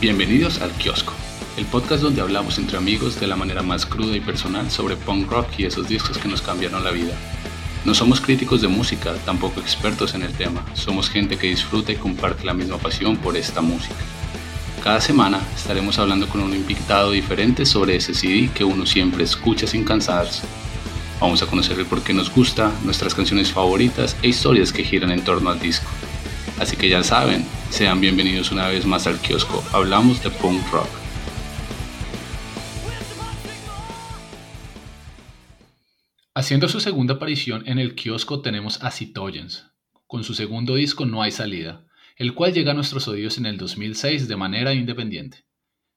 Bienvenidos al Kiosco, el podcast donde hablamos entre amigos de la manera más cruda y personal sobre punk rock y esos discos que nos cambiaron la vida. No somos críticos de música, tampoco expertos en el tema, somos gente que disfruta y comparte la misma pasión por esta música. Cada semana estaremos hablando con un invitado diferente sobre ese CD que uno siempre escucha sin cansarse. Vamos a conocer el por qué nos gusta, nuestras canciones favoritas e historias que giran en torno al disco. Así que ya saben, sean bienvenidos una vez más al kiosco. Hablamos de punk rock. Haciendo su segunda aparición en el kiosco tenemos a Citoyens, con su segundo disco No hay salida, el cual llega a nuestros oídos en el 2006 de manera independiente.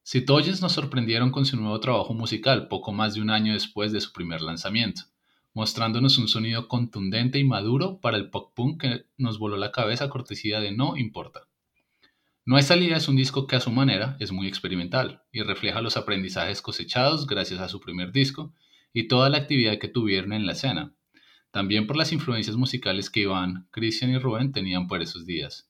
Citoyens nos sorprendieron con su nuevo trabajo musical poco más de un año después de su primer lanzamiento, mostrándonos un sonido contundente y maduro para el pop punk que nos voló la cabeza cortesía de No Importa. No hay salida es un disco que a su manera es muy experimental y refleja los aprendizajes cosechados gracias a su primer disco y toda la actividad que tuvieron en la escena, también por las influencias musicales que Iván, Cristian y Rubén tenían por esos días.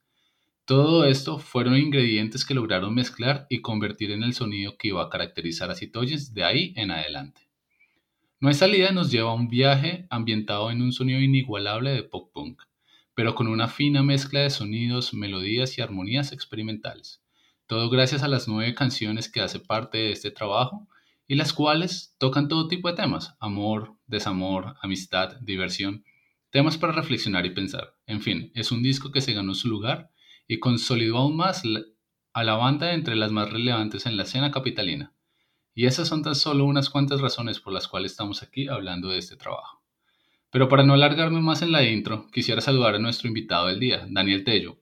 Todo esto fueron ingredientes que lograron mezclar y convertir en el sonido que iba a caracterizar a Citoyens de ahí en adelante. Hay salida nos lleva a un viaje ambientado en un sonido inigualable de pop punk, pero con una fina mezcla de sonidos, melodías y armonías experimentales. Todo gracias a las nueve canciones que hace parte de este trabajo y las cuales tocan todo tipo de temas, amor, desamor, amistad, diversión, temas para reflexionar y pensar. En fin, es un disco que se ganó su lugar y consolidó aún más a la banda entre las más relevantes en la escena capitalina. Y esas son tan solo unas cuantas razones por las cuales estamos aquí hablando de este trabajo. Pero para no alargarme más en la intro, quisiera saludar a nuestro invitado del día, Daniel Tello,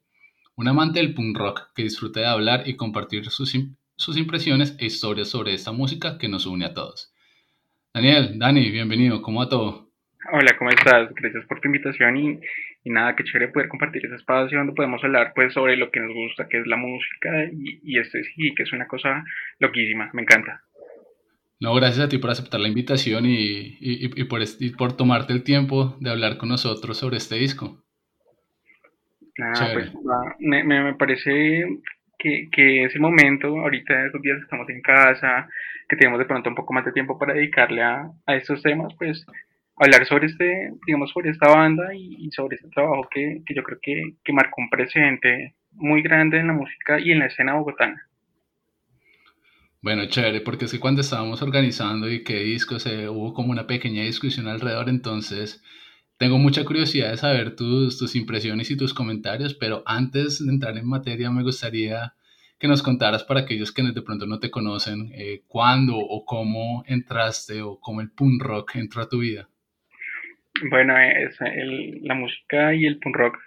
un amante del punk rock que disfruta de hablar y compartir sus, sus impresiones e historias sobre esta música que nos une a todos. Daniel, Dani, bienvenido, ¿cómo va todo? Hola, ¿cómo estás? Gracias por tu invitación y, y, nada, qué chévere poder compartir ese espacio donde podemos hablar pues sobre lo que nos gusta, que es la música y, y este sí, que es una cosa loquísima, me encanta. No, gracias a ti por aceptar la invitación y, y, por, tomarte el tiempo de hablar con nosotros sobre este disco. Ah, pues, me, me, parece que, que ese momento, ahorita estos días estamos en casa, que tenemos de pronto un poco más de tiempo para dedicarle a, a estos temas, pues hablar sobre este, digamos, sobre esta banda y, sobre este trabajo que, que yo creo que, que, marcó un presente muy grande en la música y en la escena bogotana. Bueno, chévere, porque es que cuando estábamos organizando y qué discos, eh, hubo como una pequeña discusión alrededor, entonces tengo mucha curiosidad de saber tus, tus impresiones y tus comentarios, pero antes de entrar en materia me gustaría que nos contaras para aquellos que de pronto no te conocen, eh, cuándo o cómo entraste o cómo el punk rock entró a tu vida. Bueno, es la música y el punk rock,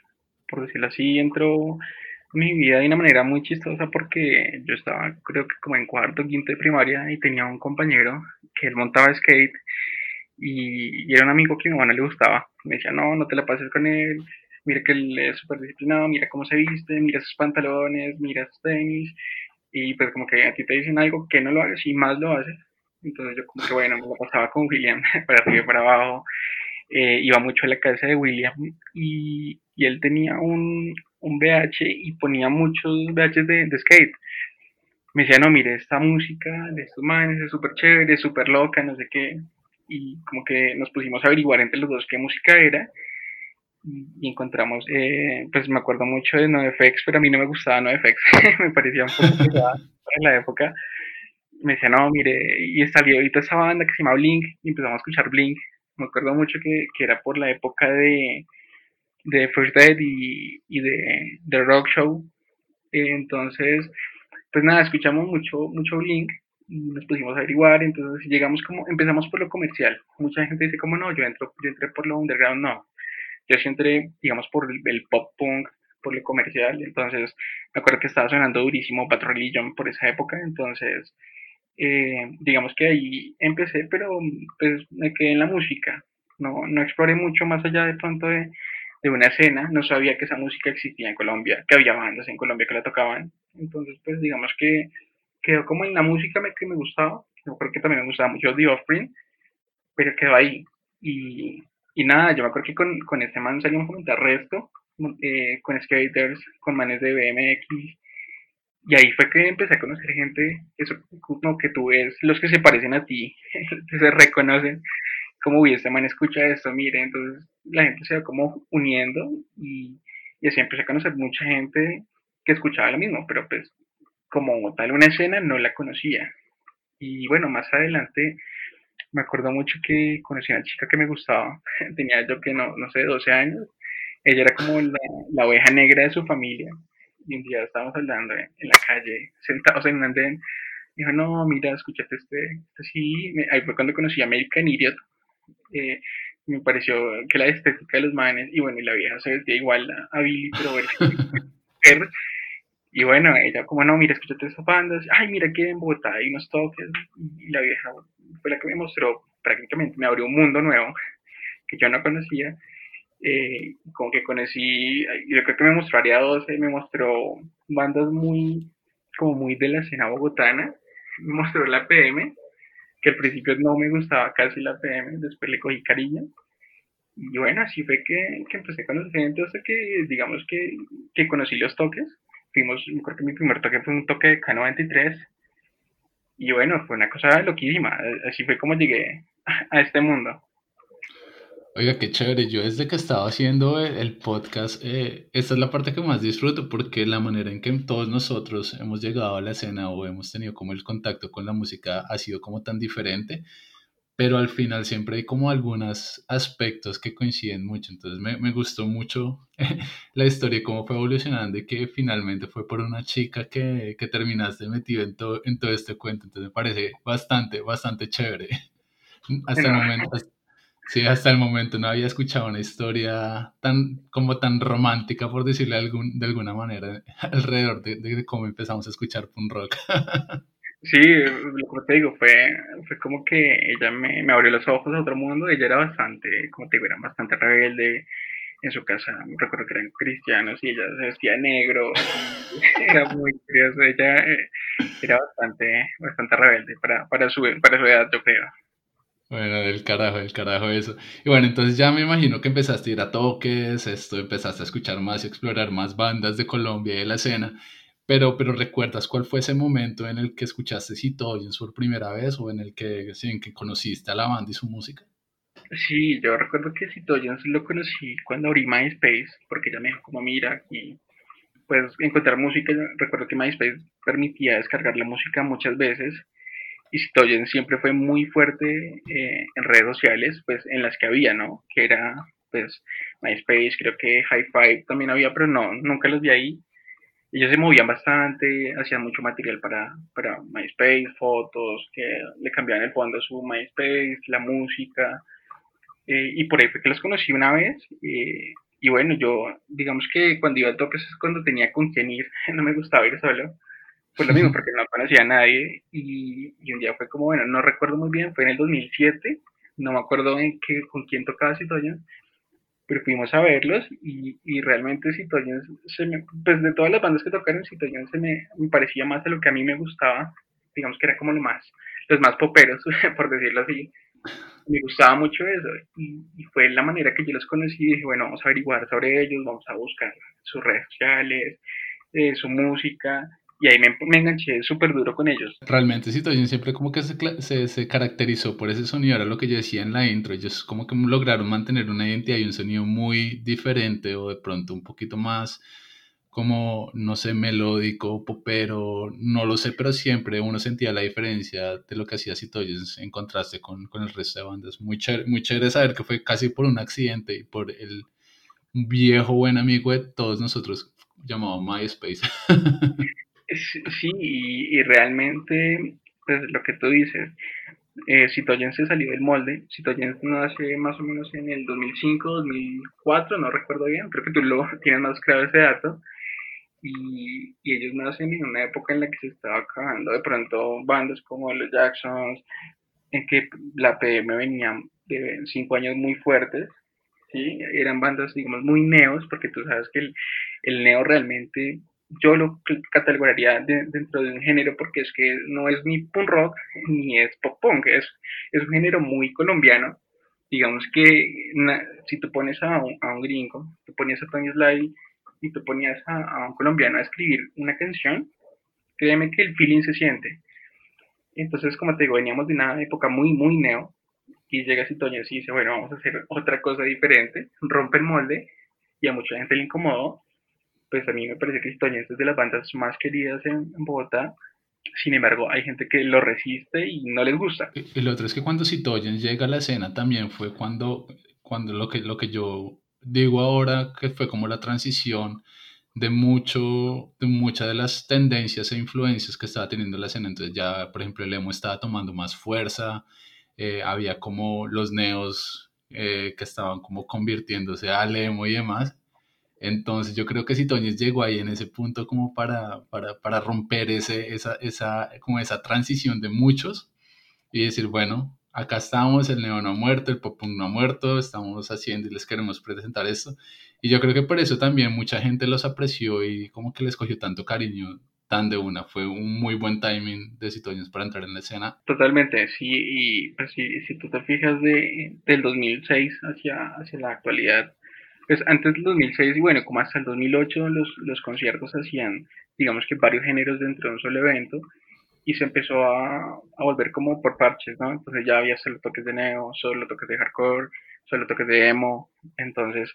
por decirlo así, entró en mi vida de una manera muy chistosa porque yo estaba creo que como en cuarto, quinto de primaria y tenía un compañero que él montaba skate y, era un amigo que a mi mamá le gustaba. Me decía, no, no te la pases con él, mira que él es súper disciplinado, mira cómo se viste, mira sus pantalones, mira sus tenis, y pues como que a ti te dicen algo que no lo hagas y más lo haces. Entonces yo como que bueno, me lo pasaba con William para arriba y para abajo, eh, iba mucho a la casa de William y, y él tenía un, un VH y ponía muchos VHs de, de, skate. Me decía, no, mire, esta música de estos manes es súper chévere, súper loca, no sé qué. Y como que nos pusimos a averiguar entre los dos qué música era y encontramos, eh, pues me acuerdo mucho de NoFX, pero a mí no me gustaba NoFX, me parecía un poco pesada en la época. Me decía, no, mire, y salió ahorita esa banda que se llama Blink, y empezamos a escuchar Blink. Me acuerdo mucho que, que era por la época de, de First Dead y, y de, de Rock Show. Entonces, pues nada, escuchamos mucho, mucho Blink nos pusimos a averiguar, entonces llegamos como, empezamos por lo comercial. Mucha gente dice como no, yo, entro, yo entré por lo underground, no yo sí entré, digamos, por el, pop punk, por lo comercial, entonces me acuerdo que estaba sonando durísimo Bad Religion por esa época, entonces eh, digamos que ahí empecé, pero pues me quedé en la música. No, no exploré mucho más allá de pronto de, de una escena. No sabía que esa música existía en Colombia, que había bandas en Colombia que la tocaban. Entonces, pues digamos que quedó como en la música que me gustaba. Yo creo que también me gustaba mucho The Offspring, pero quedó ahí. Y, y nada, yo me acuerdo que con, con este man salimos a comentar resto, eh, con skaters, con manes de BMX, y ahí fue que empecé a conocer gente, eso como que tú ves, los que se parecen a ti, se reconocen, como, uy, este man escucha esto, mire, entonces la gente se va como uniendo y, y así empecé a conocer mucha gente que escuchaba lo mismo, pero pues como tal una escena no la conocía. Y bueno, más adelante me acuerdo mucho que conocí a una chica que me gustaba, tenía yo que no, no sé, 12 años, ella era como la, la oveja negra de su familia. Y un día estábamos hablando en, la calle, sentados en un andén, dijo, no, mira, escúchate este, este sí, ahí fue cuando conocí a American Idiot, eh, me pareció que la estética de los manes, y bueno, y la vieja se vestía igual a, Billy, pero y bueno, ella como, no, mira, escúchate esas bandas, ay, mira que en Bogotá hay unos toques, y la vieja fue la que me mostró, prácticamente me abrió un mundo nuevo que yo no conocía, eh, como que conocí, yo creo que me mostró Área 12, me mostró bandas muy, como muy de la escena bogotana, me mostró la PM, que al principio no me gustaba casi la PM, después le cogí cariño, y bueno, así fue que, que empecé a conocer gente que, digamos que, que conocí los toques, fuimos, creo que mi primer toque fue un toque de K93, y bueno, fue una cosa loquísima, así fue como llegué a este mundo. Oiga, qué chévere. Yo desde que estaba haciendo el, podcast, eh, esta es la parte que más disfruto porque la manera en que todos nosotros hemos llegado a la escena o hemos tenido como el contacto con la música ha sido como tan diferente, pero al final siempre hay como algunos aspectos que coinciden mucho. Entonces me, me gustó mucho la historia, cómo fue evolucionando y que finalmente fue por una chica que, que terminaste metido en todo, en todo este cuento. Entonces me parece bastante, bastante chévere. Hasta el momento Sí, hasta el momento no había escuchado una historia tan como tan romántica, por decirle algún, de alguna manera, alrededor de, cómo empezamos a escuchar punk rock. Sí, lo que te digo, fue, fue como que ella me, me, abrió los ojos a otro mundo. Ella era bastante, como te digo, era bastante rebelde. En su casa, recuerdo que eran cristianos y ella se vestía negro. era muy curioso. Ella eh, era bastante, bastante rebelde para, para, su, para su edad, yo creo. Bueno, del carajo, del carajo eso. Y bueno, entonces ya me imagino que empezaste a ir a toques, esto, empezaste a escuchar más y explorar más bandas de Colombia y de la escena, pero, pero ¿recuerdas cuál fue ese momento en el que escuchaste Citoyens por primera vez o en el que, en que conociste a la banda y su música? Sí, yo recuerdo que Citoyens lo conocí cuando abrí MySpace, porque ya me dijo como mira y pues encontrar música, recuerdo que MySpace permitía descargar la música muchas veces y Citoyen siempre fue muy fuerte eh, en redes sociales, pues en las que había, ¿no? Que era, pues, MySpace, creo que High Five también había, pero no, nunca los vi ahí. Ellos se movían bastante, hacían mucho material para, para MySpace, fotos, que le cambiaban el fondo a su MySpace, la música, eh, y por ahí fue que los conocí una vez. Eh, y bueno, yo, digamos que cuando iba a toques es cuando tenía con quién ir, no me gustaba ir solo pues lo mismo, porque no conocía a nadie y, un día fue como, bueno, no recuerdo muy bien, fue en el 2007, no me acuerdo en qué, con quién tocaba Citoyen, pero fuimos a verlos y, y realmente Citoyen, se me, pues de todas las bandas que tocaron, Citoyen se me, me, parecía más de lo que a mí me gustaba, digamos que era como lo más, los más poperos, por decirlo así. Me gustaba mucho eso y, y fue la manera que yo los conocí y dije, bueno, vamos a averiguar sobre ellos, vamos a buscar sus redes sociales, eh, su música y ahí me, enganché súper duro con ellos. Realmente Situación siempre como que se, se, se, caracterizó por ese sonido, era lo que yo decía en la intro, ellos como que lograron mantener una identidad y un sonido muy diferente o de pronto un poquito más como, no sé, melódico, popero, no lo sé, pero siempre uno sentía la diferencia de lo que hacía Citoyens en contraste con, con el resto de bandas. Muy chévere, muy chévere saber que fue casi por un accidente y por el viejo buen amigo de todos nosotros llamado MySpace. Sí, y, realmente, pues lo que tú dices, eh, Citoyen se salió del molde. Citoyen nace más o menos en el 2005, 2004, no recuerdo bien, creo que tú lo tienes más claro ese dato. y, y ellos nacen en una época en la que se estaba acabando de pronto bandas como los Jacksons, en que la PM venía de cinco años muy fuertes, ¿sí? eran bandas, digamos, muy neos, porque tú sabes que el, el neo realmente yo lo categorizaría dentro de un género porque es que no es ni punk rock ni es pop punk, es, es un género muy colombiano. Digamos que si tú pones a un, gringo, tú ponías a Tony Sly y tú ponías a, a, un colombiano a escribir una canción, créeme que el feeling se siente. Entonces, como te digo, veníamos de una época muy, muy neo y llega Citoño y dice, bueno, vamos a hacer otra cosa diferente, rompe el molde y a mucha gente le incomodó pues a mí me parece que Citoñez es de las bandas más queridas en, Bogotá. Sin embargo, hay gente que lo resiste y no les gusta. Y lo otro es que cuando Citoyen llega a la escena también fue cuando, cuando lo, que, lo que yo digo ahora, que fue como la transición de de muchas de las tendencias e influencias que estaba teniendo la escena. Entonces ya, por ejemplo, el emo estaba tomando más fuerza, eh, había como los neos eh, que estaban como convirtiéndose al emo y demás. Entonces yo creo que si Toñez llegó ahí en ese punto como para, para, para romper ese, esa, esa, como esa transición de muchos y decir, bueno, acá estamos, el neo no ha muerto, el pop no ha muerto, estamos haciendo y les queremos presentar esto. Y yo creo que por eso también mucha gente los apreció y como que les cogió tanto cariño tan de una. Fue un muy buen timing de Citoños para entrar en la escena. Totalmente, sí, y pues, si, si tú te fijas de, del 2006 hacia, hacia la actualidad, pues antes del 2006 y bueno, como hasta el 2008 los, los conciertos hacían, digamos que varios géneros dentro de un solo evento y se empezó a, a, volver como por parches, ¿no? Entonces ya había solo toques de neo, solo toques de hardcore, solo toques de emo, entonces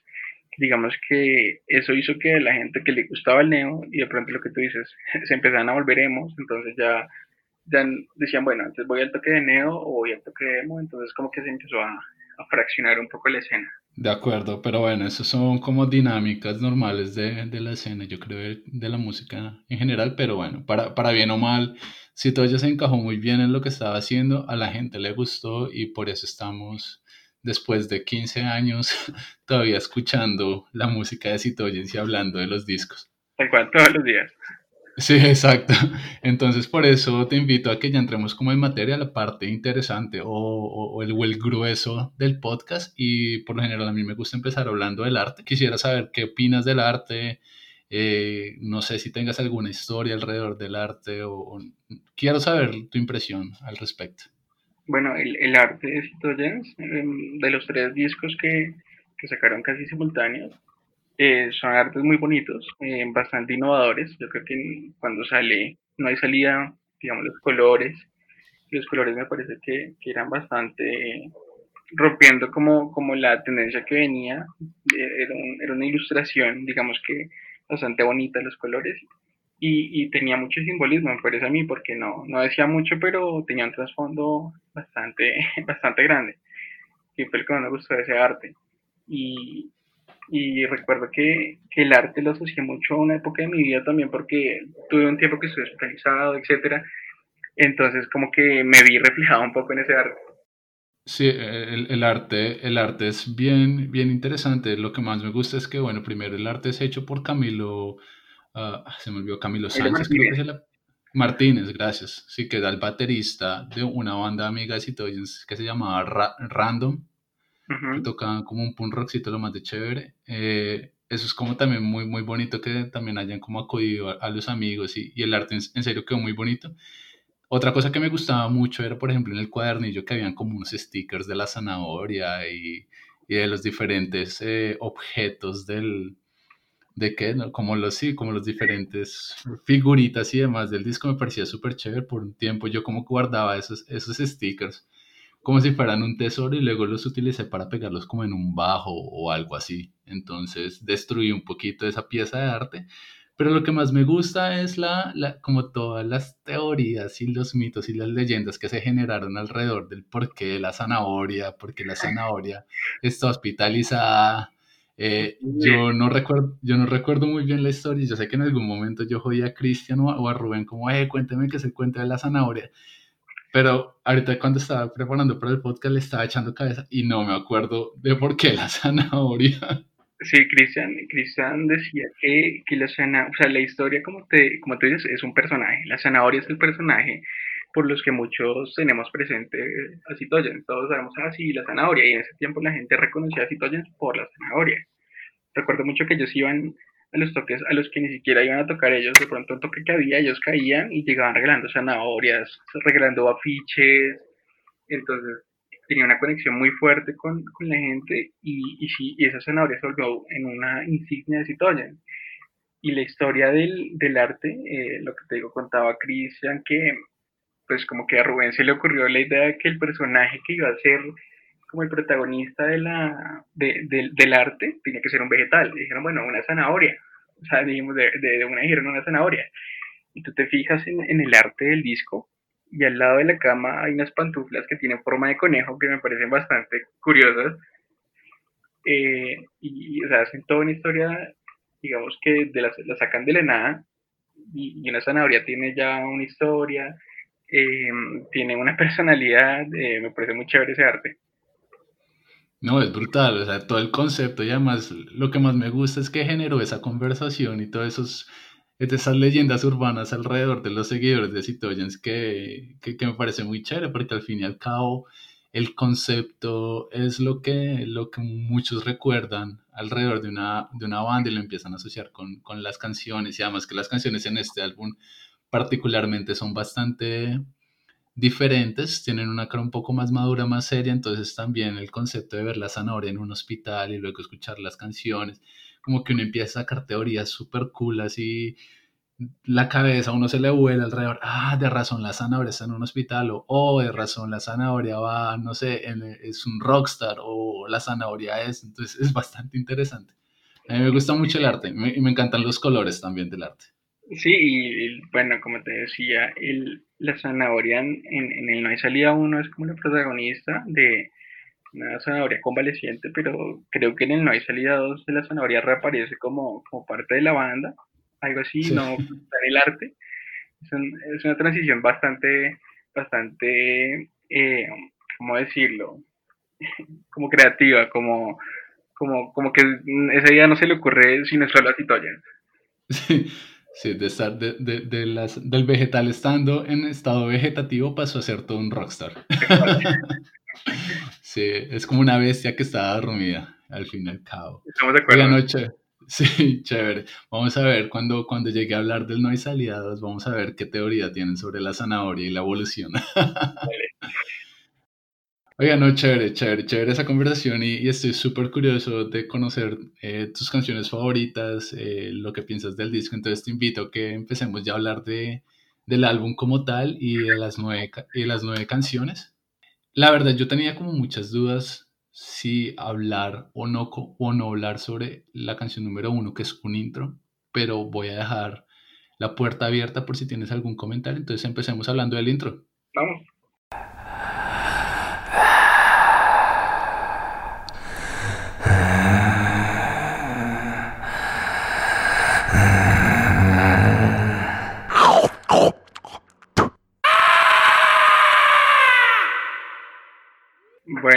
digamos que eso hizo que la gente que le gustaba el neo y de pronto lo que tú dices, se empezaban a volver emos, entonces ya, ya decían, bueno, entonces voy al toque de neo o voy al toque de emo, entonces como que se empezó a, a fraccionar un poco la escena. De acuerdo, pero bueno, eso son como dinámicas normales de, de, la escena, yo creo, de la música en general, pero bueno, para, para bien o mal, si todo se encajó muy bien en lo que estaba haciendo, a la gente le gustó y por eso estamos, después de 15 años, todavía escuchando la música de Citoyens y hablando de los discos. Tal cual, todos los días. Sí, exacto. Entonces, por eso te invito a que ya entremos como en materia, la parte interesante o, el, el, grueso del podcast. Y por lo general a mí me gusta empezar hablando del arte. Quisiera saber qué opinas del arte. Eh, no sé si tengas alguna historia alrededor del arte o, quiero saber tu impresión al respecto. Bueno, el, el arte de Citoyens, em, de los tres discos que, que sacaron casi simultáneos, eh, son artes muy bonitos, eh, bastante innovadores. Yo creo que cuando sale, no hay salida, digamos, los colores. Los colores me parece que, que eran bastante rompiendo como, como la tendencia que venía. Eh, era, era, una ilustración, digamos que bastante bonita los colores. Y, y, tenía mucho simbolismo, me parece a mí, porque no, no decía mucho, pero tenía un trasfondo bastante, bastante grande. El que me gustó ese arte. Y, y recuerdo que, que, el arte lo asocié mucho a una época de mi vida también porque tuve un tiempo que estuve hospitalizado, etcétera. Entonces como que me vi reflejado un poco en ese arte. Sí, el, el, arte, el arte es bien, bien interesante. Lo que más me gusta es que, bueno, primero el arte es hecho por Camilo, uh, se me olvidó Camilo Sánchez, creo que es el, Martínez, gracias. Sí, que era el baterista de una banda amiga de Citoyens que se llamaba Ra Random que tocaban como un punk rockcito lo más de chévere. Eh, eso es como también muy, muy bonito que también hayan como acudido a, los amigos y, y el arte en, en, serio quedó muy bonito. Otra cosa que me gustaba mucho era, por ejemplo, en el cuadernillo que habían como unos stickers de la zanahoria y, y de los diferentes eh, objetos del, de qué, ¿no? como los sí, como los diferentes figuritas y demás del disco me parecía súper chévere por un tiempo yo como guardaba esos, esos stickers como si fueran un tesoro y luego los utilicé para pegarlos como en un bajo o algo así. Entonces destruí un poquito esa pieza de arte. Pero lo que más me gusta es la, la, como todas las teorías y los mitos y las leyendas que se generaron alrededor del por qué la zanahoria, por qué la zanahoria está hospitalizada. Eh, yo, no recuerdo, yo no recuerdo muy bien la historia. Yo sé que en algún momento yo jodí a Cristian o a Rubén como, eh, cuénteme que se cuenta de la zanahoria. Pero ahorita cuando estaba preparando para el podcast le estaba echando cabeza y no me acuerdo de por qué la zanahoria. Sí, Cristian, Cristian decía que, que la zanahoria, o sea, la historia, como te, como tú dices, es un personaje. La zanahoria es el personaje por los que muchos tenemos presente a Citoyen. Todos sabemos así ah, la zanahoria, y en ese tiempo la gente reconocía a Citoyen por la zanahoria. Recuerdo mucho que ellos iban a los toques a los que ni siquiera iban a tocar ellos, de pronto un toque que había, ellos caían y llegaban regalando zanahorias, regalando afiches, entonces tenía una conexión muy fuerte con, con la gente y, y, sí, y esa zanahoria se volvió en una insignia de Citoyen. Y la historia del, del arte, eh, lo que te digo, contaba Cristian, que pues como que a Rubén se le ocurrió la idea de que el personaje que iba a ser como el protagonista de la, de, del arte tenía que ser un vegetal. dijeron, bueno, una zanahoria. O sea, dijimos, de, de, una dijeron una zanahoria. Y tú te fijas en, en, el arte del disco y al lado de la cama hay unas pantuflas que tienen forma de conejo que me parecen bastante curiosas. Eh, y, o sea, hacen toda una historia, digamos que de la, la sacan de la nada y, y, una zanahoria tiene ya una historia, eh, tiene una personalidad, eh, me parece muy chévere ese arte. No, es brutal, o sea, todo el concepto y además lo que más me gusta es que generó esa conversación y todas esos, esas leyendas urbanas alrededor de los seguidores de Citoyens que, que, que, me parece muy chévere porque al fin y al cabo el concepto es lo que, lo que muchos recuerdan alrededor de una, de una banda y lo empiezan a asociar con, con las canciones. Y además que las canciones en este álbum particularmente son bastante diferentes, tienen una cara un poco más madura, más seria, entonces también el concepto de ver la zanahoria en un hospital y luego escuchar las canciones, como que uno empieza a sacar teorías súper cool, así la cabeza, uno se le vuela alrededor, ah, de razón la zanahoria está en un hospital, o oh, de razón la zanahoria va, no sé, es un rockstar, o la zanahoria es, entonces es bastante interesante. A mí me gusta mucho el arte y me encantan los colores también del arte. Sí, y, bueno, como te decía, el, la zanahoria en, en, el No hay salida uno es como la protagonista de una zanahoria convaleciente, pero creo que en el No hay salida 2 de la zanahoria reaparece como, como parte de la banda, algo así, no en el arte. Es, es, una transición bastante, bastante, eh, ¿cómo decirlo? como creativa, como, como, como que esa idea no se le ocurre sino solo a Citoyen. Sí. Sí, de estar de, de, de, las, del vegetal estando en estado vegetativo pasó a ser todo un rockstar. sí, es como una bestia que estaba dormida, al fin y al cabo. Estamos de acuerdo. noche. Sí, chévere. Vamos a ver, cuando, cuando llegue a hablar del no hay salidas, vamos a ver qué teoría tienen sobre la zanahoria y la evolución. Oiga, no, chévere, chévere, chévere esa conversación y, estoy súper curioso de conocer eh, tus canciones favoritas, eh, lo que piensas del disco, entonces te invito a que empecemos ya a hablar de, del álbum como tal y de las nueve, y las nueve canciones. La verdad, yo tenía como muchas dudas si hablar o no, o no hablar sobre la canción número uno, que es un intro, pero voy a dejar la puerta abierta por si tienes algún comentario, entonces empecemos hablando del intro. Vamos.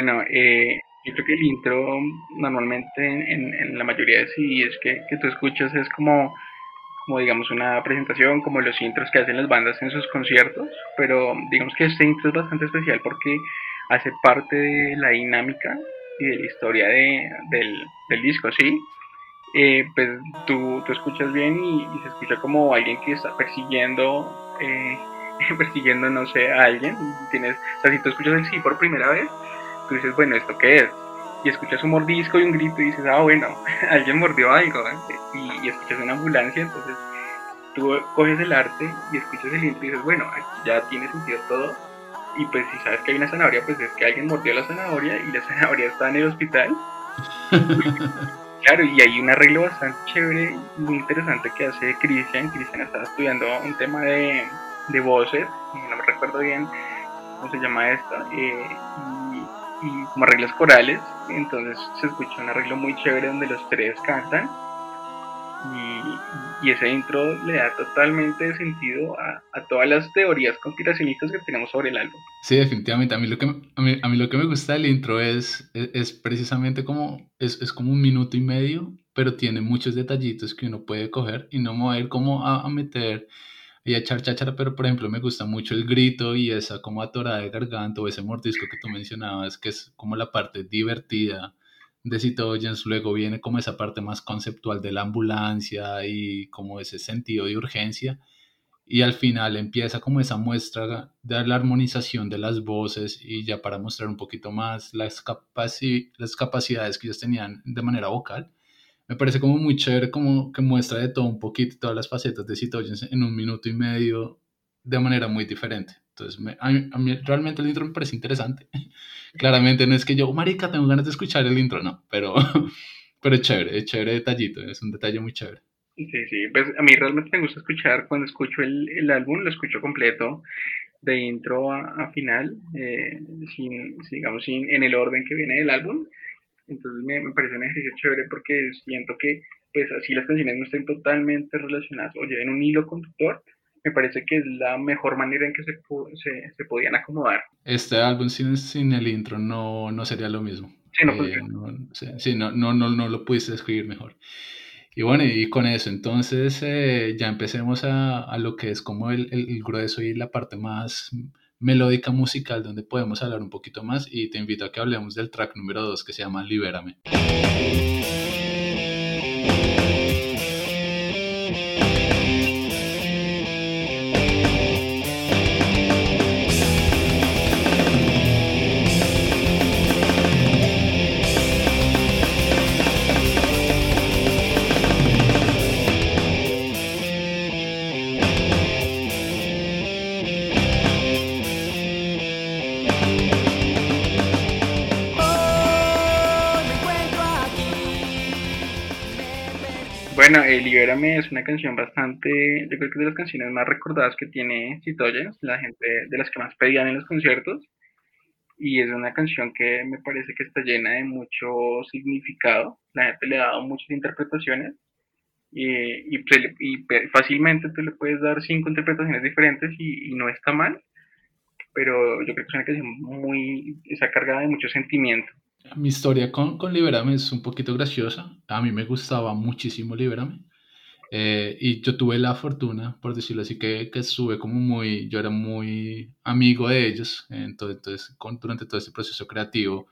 Bueno, eh, yo creo que el intro normalmente en, la mayoría de CDs que, que tú escuchas es como, como, digamos, una presentación, como los intros que hacen las bandas en sus conciertos, pero digamos que este intro es bastante especial porque hace parte de la dinámica y de la historia de, del, del, disco, ¿sí? Eh, pues tú, tú, escuchas bien y, y, se escucha como alguien que está persiguiendo, eh, persiguiendo, no sé, a alguien. Tienes, o sea, si tú escuchas el sí por primera vez, tú dices, bueno, ¿esto qué es? Y escuchas un mordisco y un grito y dices, ah, bueno, alguien mordió algo. ¿eh? Y, y, escuchas una ambulancia, entonces tú coges el arte y escuchas el intro y dices, bueno, aquí ya tiene sentido todo. Y pues si sabes que hay una zanahoria, pues es que alguien mordió la zanahoria y la zanahoria está en el hospital. claro, y hay un arreglo bastante chévere, muy interesante que hace Cristian. Cristian estaba estudiando un tema de, de voces, no me recuerdo bien cómo se llama esto, eh, y como arreglos corales, entonces se escucha un arreglo muy chévere donde los tres cantan Y, ese intro le da totalmente sentido a, todas las teorías conspiracionistas que tenemos sobre el álbum. Sí, definitivamente. A mí lo que, a mí, a mí lo que me gusta del intro es, es, precisamente como, es, es, como un minuto y medio, pero tiene muchos detallitos que uno puede coger y no a ir como a, a meter y a echar cháchara, pero por ejemplo me gusta mucho el grito y esa como atorada de garganta o ese mordisco que tú mencionabas, que es como la parte divertida de Citogens, luego viene como esa parte más conceptual de la ambulancia y como ese sentido de urgencia, y al final empieza como esa muestra de la armonización de las voces y ya para mostrar un poquito más las, las capacidades que ellos tenían de manera vocal. Me parece como muy chévere, como que muestra de todo un poquito, todas las facetas de Citogens en un minuto y medio de manera muy diferente. Entonces, a, mí, realmente el intro me parece interesante. Claramente no es que yo, marica, tengo ganas de escuchar el intro, no, pero, pero es chévere, es chévere detallito, es un detalle muy chévere. Sí, sí, pues a mí realmente me gusta escuchar, cuando escucho el, el álbum, lo escucho completo, de intro a, final, eh, sin, digamos, sin, en el orden que viene del álbum. Entonces me, me, parece un ejercicio chévere porque siento que pues así las canciones no estén totalmente relacionadas o lleven un hilo conductor, me parece que es la mejor manera en que se, se, se podían acomodar. Este álbum sin, sin el intro no, no, sería lo mismo. Sí, no, eh, sí, no, no, no, no, lo pudiste escribir mejor. Y bueno, y con eso, entonces eh, ya empecemos a, a, lo que es como el, el, grueso y la parte más melódica musical donde podemos hablar un poquito más y te invito a que hablemos del track número 2 que se llama Libérame. Libérame es una canción bastante, yo creo que es de las canciones más recordadas que tiene Citoyens, la gente de las que más pedían en los conciertos, y es una canción que me parece que está llena de mucho significado, la gente le ha dado muchas interpretaciones, y, y, fácilmente tú le puedes dar cinco interpretaciones diferentes y, y, no está mal, pero yo creo que es una canción muy, está cargada de mucho sentimiento. Mi historia con, con Libérame es un poquito graciosa. A mí me gustaba muchísimo Libérame. Eh, y yo tuve la fortuna, por decirlo así, que, que estuve como muy, yo era muy amigo de ellos. Entonces, entonces con, durante todo este proceso creativo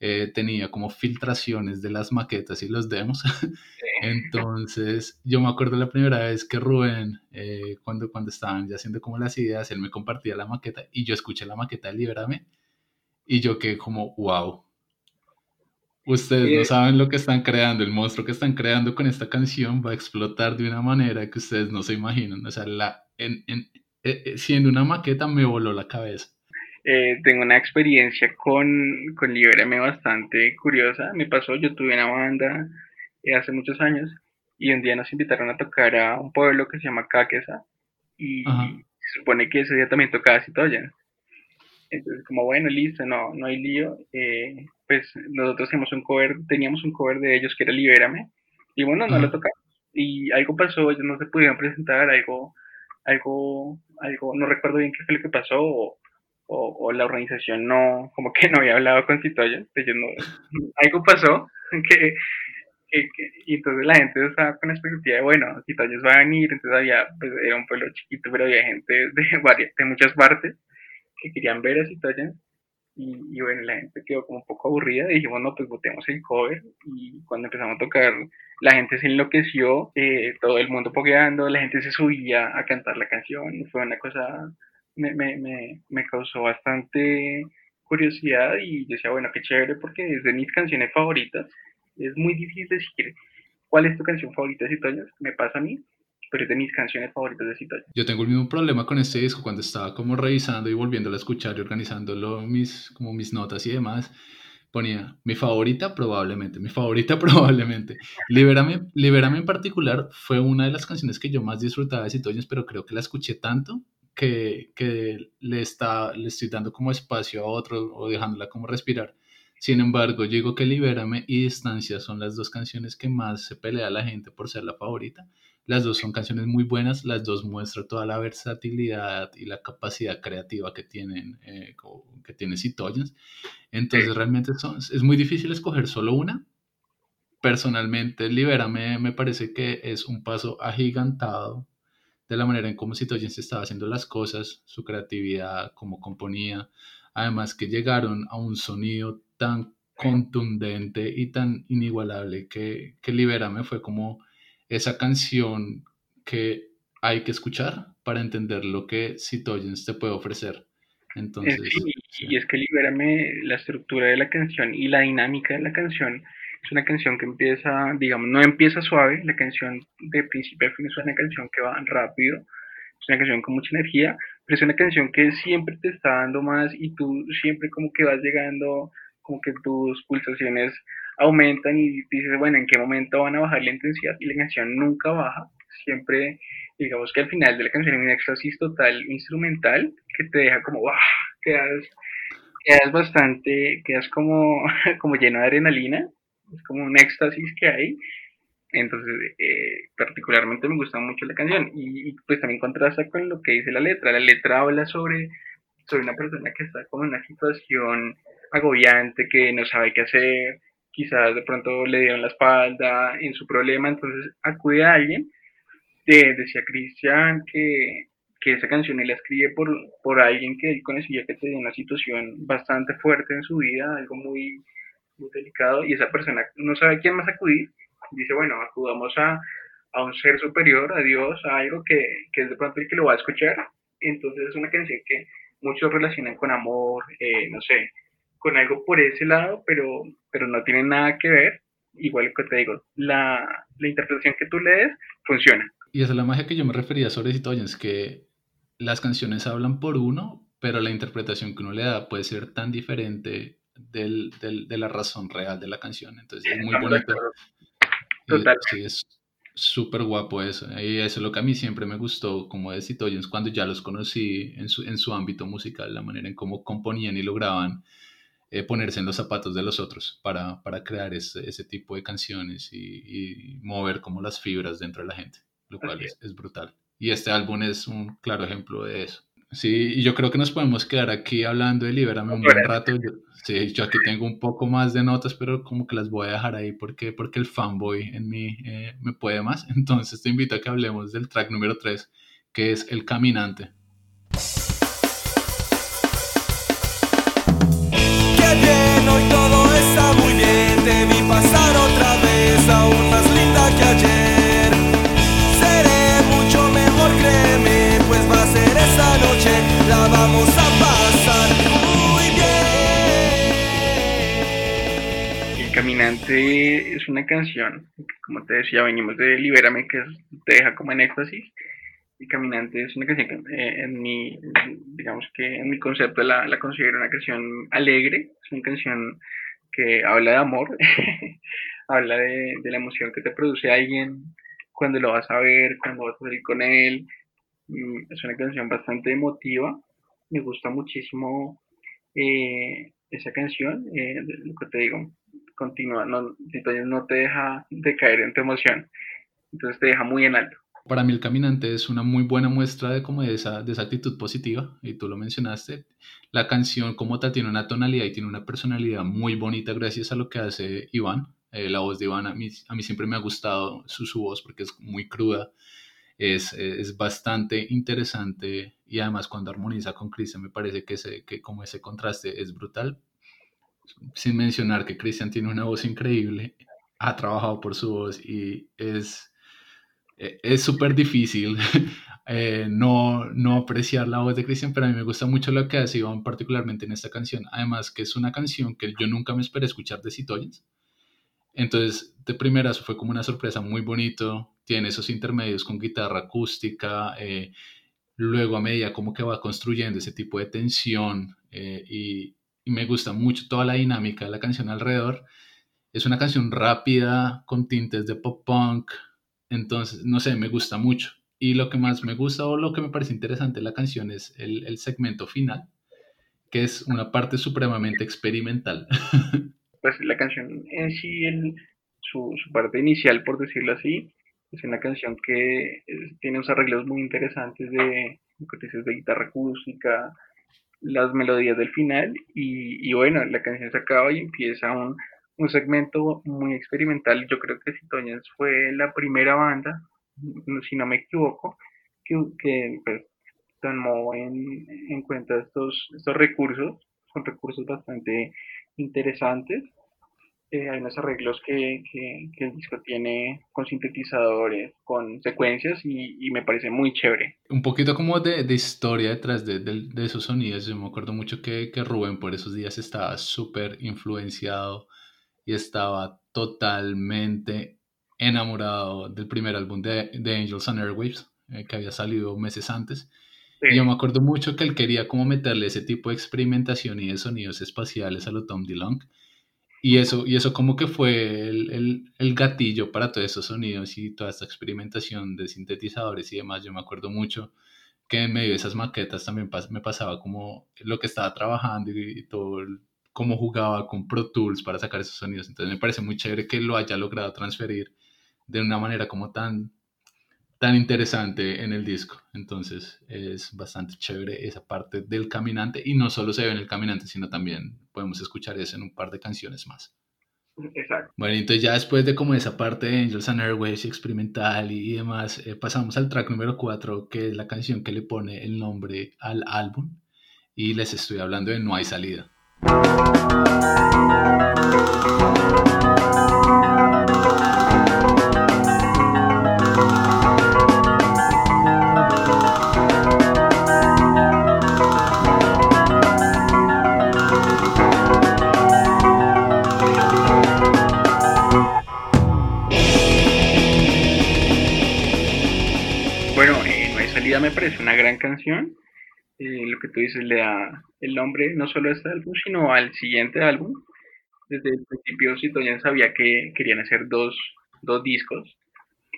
eh, tenía como filtraciones de las maquetas y los demos. entonces, yo me acuerdo la primera vez que Rubén, eh, cuando, cuando estaban ya haciendo como las ideas, él me compartía la maqueta y yo escuché la maqueta de Libérame y yo quedé como, wow Ustedes no saben lo que están creando, el monstruo que están creando con esta canción va a explotar de una manera que ustedes no se imaginan. O sea, la, en, en, eh, eh, siendo una maqueta me voló la cabeza. Eh, tengo una experiencia con, con Libérame bastante curiosa. Me pasó, yo tuve una banda hace muchos años y un día nos invitaron a tocar a un pueblo que se llama Caquesa y se supone que ese día también tocaba Citoyen. Entonces, como bueno, listo, no, no hay lío. Eh, pues nosotros teníamos un cover, teníamos un cover de ellos que era Libérame, y bueno, no lo tocamos. Y algo pasó, ellos no se pudieron presentar, algo, algo, algo, no recuerdo bien qué fue lo que pasó, o, o, la organización no, como que no había hablado con ellos no, algo pasó que, y entonces la gente estaba con la expectativa de, bueno, Citoyen va a venir, entonces había, pues era un pueblo chiquito, pero había gente de, varias, de muchas partes que querían ver a Citoyen y, bueno, la gente quedó como un poco aburrida y dijimos, no, pues votemos el cover. Y cuando empezamos a tocar, la gente se enloqueció, eh, todo el mundo pogueando, la gente se subía a cantar la canción. Y fue una cosa, me, me, me, me causó bastante curiosidad y decía, bueno, qué chévere porque es de mis canciones favoritas. Es muy difícil decir cuál es tu canción favorita de Citoñas, me pasa a mí, pero es de mis canciones favoritas de Citoyen. Yo tengo el mismo problema con este disco cuando estaba como revisando y volviéndolo a escuchar y organizándolo mis, como mis notas y demás. Ponía mi favorita probablemente, mi favorita probablemente. Libérame, Libérame en particular fue una de las canciones que yo más disfrutaba de Citoyens, pero creo que la escuché tanto que, que le, está, le estoy dando como espacio a otro o dejándola como respirar Sin embargo, yo digo que Libérame y Distancia son las dos canciones que más se pelea la gente por ser la favorita. Las dos son canciones muy buenas, las dos muestran toda la versatilidad y la capacidad creativa que tienen, eh, que tiene Citoyens. Entonces realmente son, es muy difícil escoger solo una. Personalmente, Libérame me parece que es un paso agigantado de la manera en cómo Citoyens estaba haciendo las cosas, su creatividad, cómo componía. Además que llegaron a un sonido tan contundente y tan inigualable que, que Libérame fue como esa canción que hay que escuchar para entender lo que Citoyens te puede ofrecer. Entonces, Y es que Libérame, la estructura de la canción y la dinámica de la canción es una canción que empieza, digamos, no empieza suave, la canción de principio a fin es una canción que va rápido, es una canción con mucha energía, pero es una canción que siempre te está dando más y tú siempre como que vas llegando, como que tus pulsaciones aumentan y dices, bueno, ¿en qué momento van a bajar la intensidad? Y la canción nunca baja, siempre, digamos que al final de la canción hay un éxtasis total instrumental que te deja como, wow, quedas, quedas bastante, quedas como, como lleno de adrenalina, es como un éxtasis que hay. Entonces, eh, particularmente me gusta mucho la canción y, y, pues también contrasta con lo que dice la letra. La letra habla sobre, sobre una persona que está como en una situación agobiante, que no sabe qué hacer, quizás de pronto le dieron la espalda en su problema, entonces acude a alguien. De, decía Cristian que, que, esa canción él la escribe por, por alguien que él conocía que tenía una situación bastante fuerte en su vida, algo muy, muy delicado, y esa persona no sabe a quién más acudir. Dice, bueno, acudamos a, a un ser superior, a Dios, a algo que, que, de pronto el que lo va a escuchar. Entonces es una canción que muchos relacionan con amor, eh, no sé, con algo por ese lado, pero, pero no tiene nada que ver. Igual que te digo, la, la interpretación que tú lees funciona. Y esa es la magia que yo me refería sobre Citoyens, que las canciones hablan por uno, pero la interpretación que uno le da puede ser tan diferente del, del, de la razón real de la canción. Entonces es muy bonito. Total. Sí, es súper guapo eso. Y eso es lo que a mí siempre me gustó como de Citoyens cuando ya los conocí en su, en su ámbito musical, la manera en cómo componían y lograban eh, ponerse en los zapatos de los otros para, para crear ese, ese, tipo de canciones y, y, mover como las fibras dentro de la gente, lo cual es, es, brutal. Y este álbum es un claro ejemplo de eso. Sí, y yo creo que nos podemos quedar aquí hablando de Libérame un buen rato. Yo, sí, yo aquí tengo un poco más de notas, pero como que las voy a dejar ahí porque, porque el fanboy en mí eh, me puede más. Entonces te invito a que hablemos del track número 3, que es El Caminante. Bien, hoy todo está muy bien. Te vi pasar otra vez, aún más linda que ayer. Seré mucho mejor, créeme, pues va a ser esta noche, la vamos a pasar muy bien. El Caminante es una canción, como te decía, venimos de Libérame, que te deja como en éxtasis. Y Caminante es una canción que eh, en mi, digamos que en mi concepto la, la, considero una canción alegre, es una canción que habla de amor, habla de, de, la emoción que te produce alguien cuando lo vas a ver, cuando vas a salir con él. Mm, es una canción bastante emotiva, me gusta muchísimo eh, esa canción, eh, lo que te digo, continúa, no, no te deja de caer en tu emoción, entonces te deja muy en alto para mí el caminante es una muy buena muestra de, como de, esa, de esa actitud positiva, y tú lo mencionaste. La canción como tal tiene una tonalidad y tiene una personalidad muy bonita gracias a lo que hace Iván. Eh, la voz de Iván a mí, a mí siempre me ha gustado su, su voz porque es muy cruda, es, es, bastante interesante y además cuando armoniza con Cristian me parece que, ese, que como ese contraste es brutal. Sin mencionar que Cristian tiene una voz increíble, ha trabajado por su voz y es es súper difícil eh, no, no apreciar la voz de Christian, pero a mí me gusta mucho lo que hace Iván, particularmente en esta canción. Además, que es una canción que yo nunca me esperé escuchar de Citoyens. Entonces, de primeras fue como una sorpresa muy bonito. Tiene esos intermedios con guitarra acústica. Eh, luego, a medida como que va construyendo ese tipo de tensión. Eh, y me gusta mucho toda la dinámica de la canción alrededor. Es una canción rápida, con tintes de pop punk, entonces, no sé, me gusta mucho. Y lo que más me gusta o lo que me parece interesante de la canción es el, el segmento final, que es una parte supremamente experimental. pues la canción en sí, su, su parte inicial, por decirlo así, es una canción que tiene unos arreglos muy interesantes de, de guitarra acústica, las melodías del final y, y, bueno, la canción se acaba y empieza un, un segmento muy experimental. Yo creo que Citoñas fue la primera banda, si no me equivoco, que, que pues, tomó en, en cuenta estos, estos recursos, son recursos bastante interesantes eh, hay unos arreglos que, que, el disco tiene con sintetizadores, con secuencias y, me parece muy chévere. Un poquito como de, de historia detrás de, de, esos sonidos. Yo me acuerdo mucho que, que Rubén por esos días estaba súper influenciado y estaba totalmente enamorado del primer álbum de, de Angels and Airwaves, eh, que había salido meses antes. Y yo me acuerdo mucho que él quería como meterle ese tipo de experimentación y de sonidos espaciales a lo Tom DeLonge y eso, y eso como que fue el, el, gatillo para todos esos sonidos y toda esta experimentación de sintetizadores y demás. Yo me acuerdo mucho que en medio de esas maquetas también me pasaba como lo que estaba trabajando y, todo, cómo jugaba con Pro Tools para sacar esos sonidos. Entonces me parece muy chévere que lo haya logrado transferir de una manera como tan, tan interesante en el disco. Entonces es bastante chévere esa parte del caminante y no solo se ve en el caminante, sino también podemos escuchar eso en un par de canciones más. Exacto. Bueno, entonces ya después de como esa parte de Angels and Airways experimental y demás, eh, pasamos al track número 4, que es la canción que le pone el nombre al álbum y les estoy hablando de No hay salida. Me parece una gran canción. Eh, lo que tú dices le da el nombre no solo a este álbum, sino al siguiente álbum. Desde el principio Citoyen sabía que querían hacer dos, dos discos,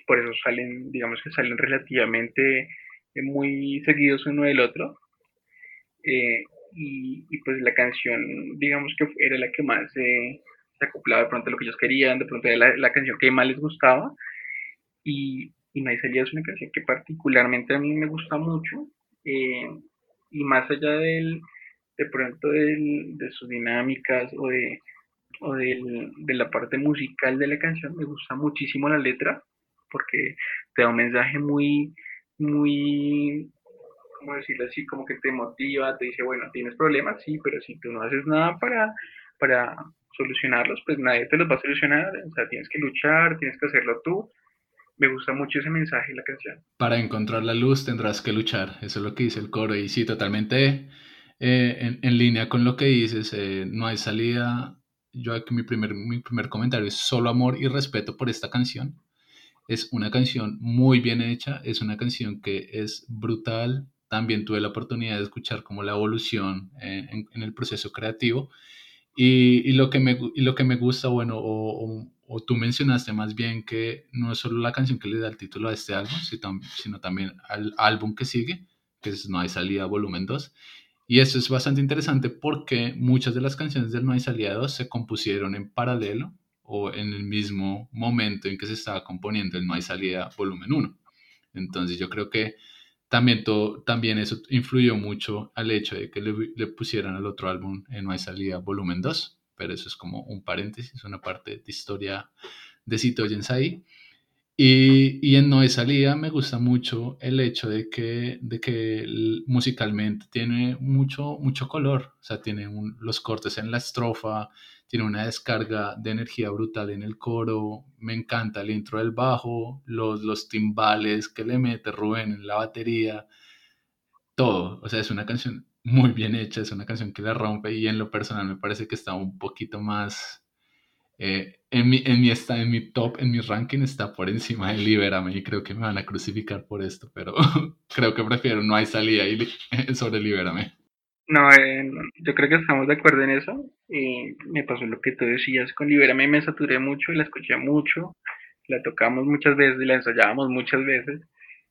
por eso salen, digamos que salen relativamente eh, muy seguidos uno del otro. Eh, y, pues la canción, digamos que era la que más se acoplaba de pronto a lo que ellos querían, de pronto era la, la canción que más les gustaba. Y, y hay salida es una canción que particularmente a mí me gusta mucho eh, y más allá del, de pronto de sus dinámicas o de, o del, de la parte musical de la canción, me gusta muchísimo la letra porque te da un mensaje muy, muy, ¿cómo decirlo así? Como que te motiva, te dice, bueno, tienes problemas, sí, pero si tú no haces nada para, para solucionarlos, pues nadie te los va a solucionar, o sea, tienes que luchar, tienes que hacerlo tú, me gusta mucho ese mensaje en la canción. Para encontrar la luz tendrás que luchar, eso es lo que dice el coro y sí, totalmente eh, en, línea con lo que dices, eh, no hay salida. Yo aquí mi primer, mi primer comentario es solo amor y respeto por esta canción. Es una canción muy bien hecha, es una canción que es brutal. También tuve la oportunidad de escuchar como la evolución eh, en, el proceso creativo. Y, y, lo que me, y lo que me gusta, bueno, o, o tú mencionaste más bien que no es solo la canción que le da el título a este álbum, sino también al álbum que sigue, que es No hay salida volumen 2. Y eso es bastante interesante porque muchas de las canciones del salida 2 se compusieron en paralelo o en el mismo momento en que se estaba componiendo el hay salida volumen 1. Entonces yo creo que también, todo, también eso influyó mucho al hecho de que le, pusieran al otro álbum en No hay salida volumen 2 pero eso es como un paréntesis, una parte de historia de Citoyens ahí. Y, y, en No de Salida me gusta mucho el hecho de que, de que musicalmente tiene mucho, mucho color, o sea, tiene los cortes en la estrofa, tiene una descarga de energía brutal en el coro, me encanta el intro del bajo, los, los timbales que le mete Rubén en la batería, todo, o sea, es una canción muy bien hecha, es una canción que la rompe y en lo personal me parece que está un poquito más... Eh, en, mi, en, mi, está, en mi top, en mi ranking está por encima de Libérame y creo que me van a crucificar por esto, pero creo que prefiero No hay salida y, sobre Libérame. No, eh, yo creo que estamos de acuerdo en eso. Y me pasó lo que tú decías con Libérame, me saturé mucho, la escuché mucho, la tocamos muchas veces y la ensayábamos muchas veces.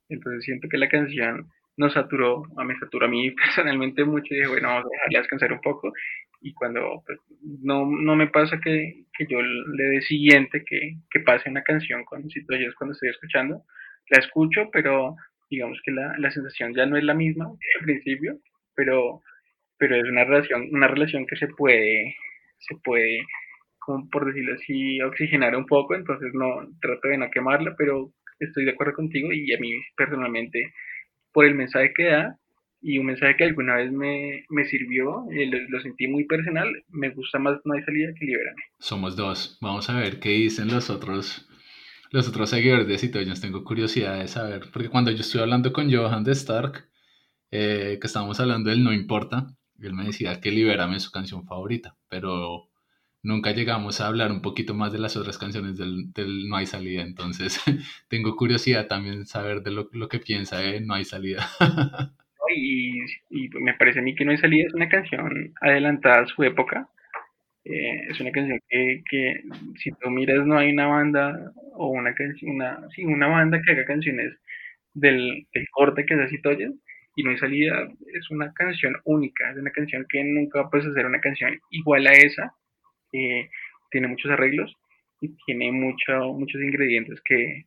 Entonces siento que la canción nos saturó, me saturó a mí personalmente mucho y dije, bueno, vamos a dejarla descansar un poco. Y cuando pues, no, no me pasa que, que, yo le dé siguiente que, que pase una canción con situaciones cuando estoy escuchando, la escucho, pero digamos que la, la sensación ya no es la misma al principio, pero, pero es una relación, una relación que se puede, se puede, como por decirlo así, oxigenar un poco, entonces no trato de no quemarla, pero estoy de acuerdo contigo y a mí personalmente, por el mensaje que da, y un mensaje que alguna vez me, me sirvió, y lo, sentí muy personal, me gusta más No hay salida que Libérame. Somos dos, vamos a ver qué dicen los otros los otros seguidores de Citoyens. Tengo curiosidad de saber, porque cuando yo estuve hablando con Johan de Stark, eh, que estábamos hablando del No Importa, él me decía que Libérame es su canción favorita, pero nunca llegamos a hablar un poquito más de las otras canciones del, del No hay salida, entonces tengo curiosidad también saber de lo, lo que piensa de No hay salida. y, me parece a mí que No hay salida es una canción adelantada a su época. Eh, es una canción que, que, si tú miras no hay una banda o una canción, una, sí, una banda que haga canciones del, del corte que es así Toyen y no hay salida, es una canción única, es una canción que nunca puedes hacer una canción igual a esa, tiene muchos arreglos y tiene mucho, muchos ingredientes que,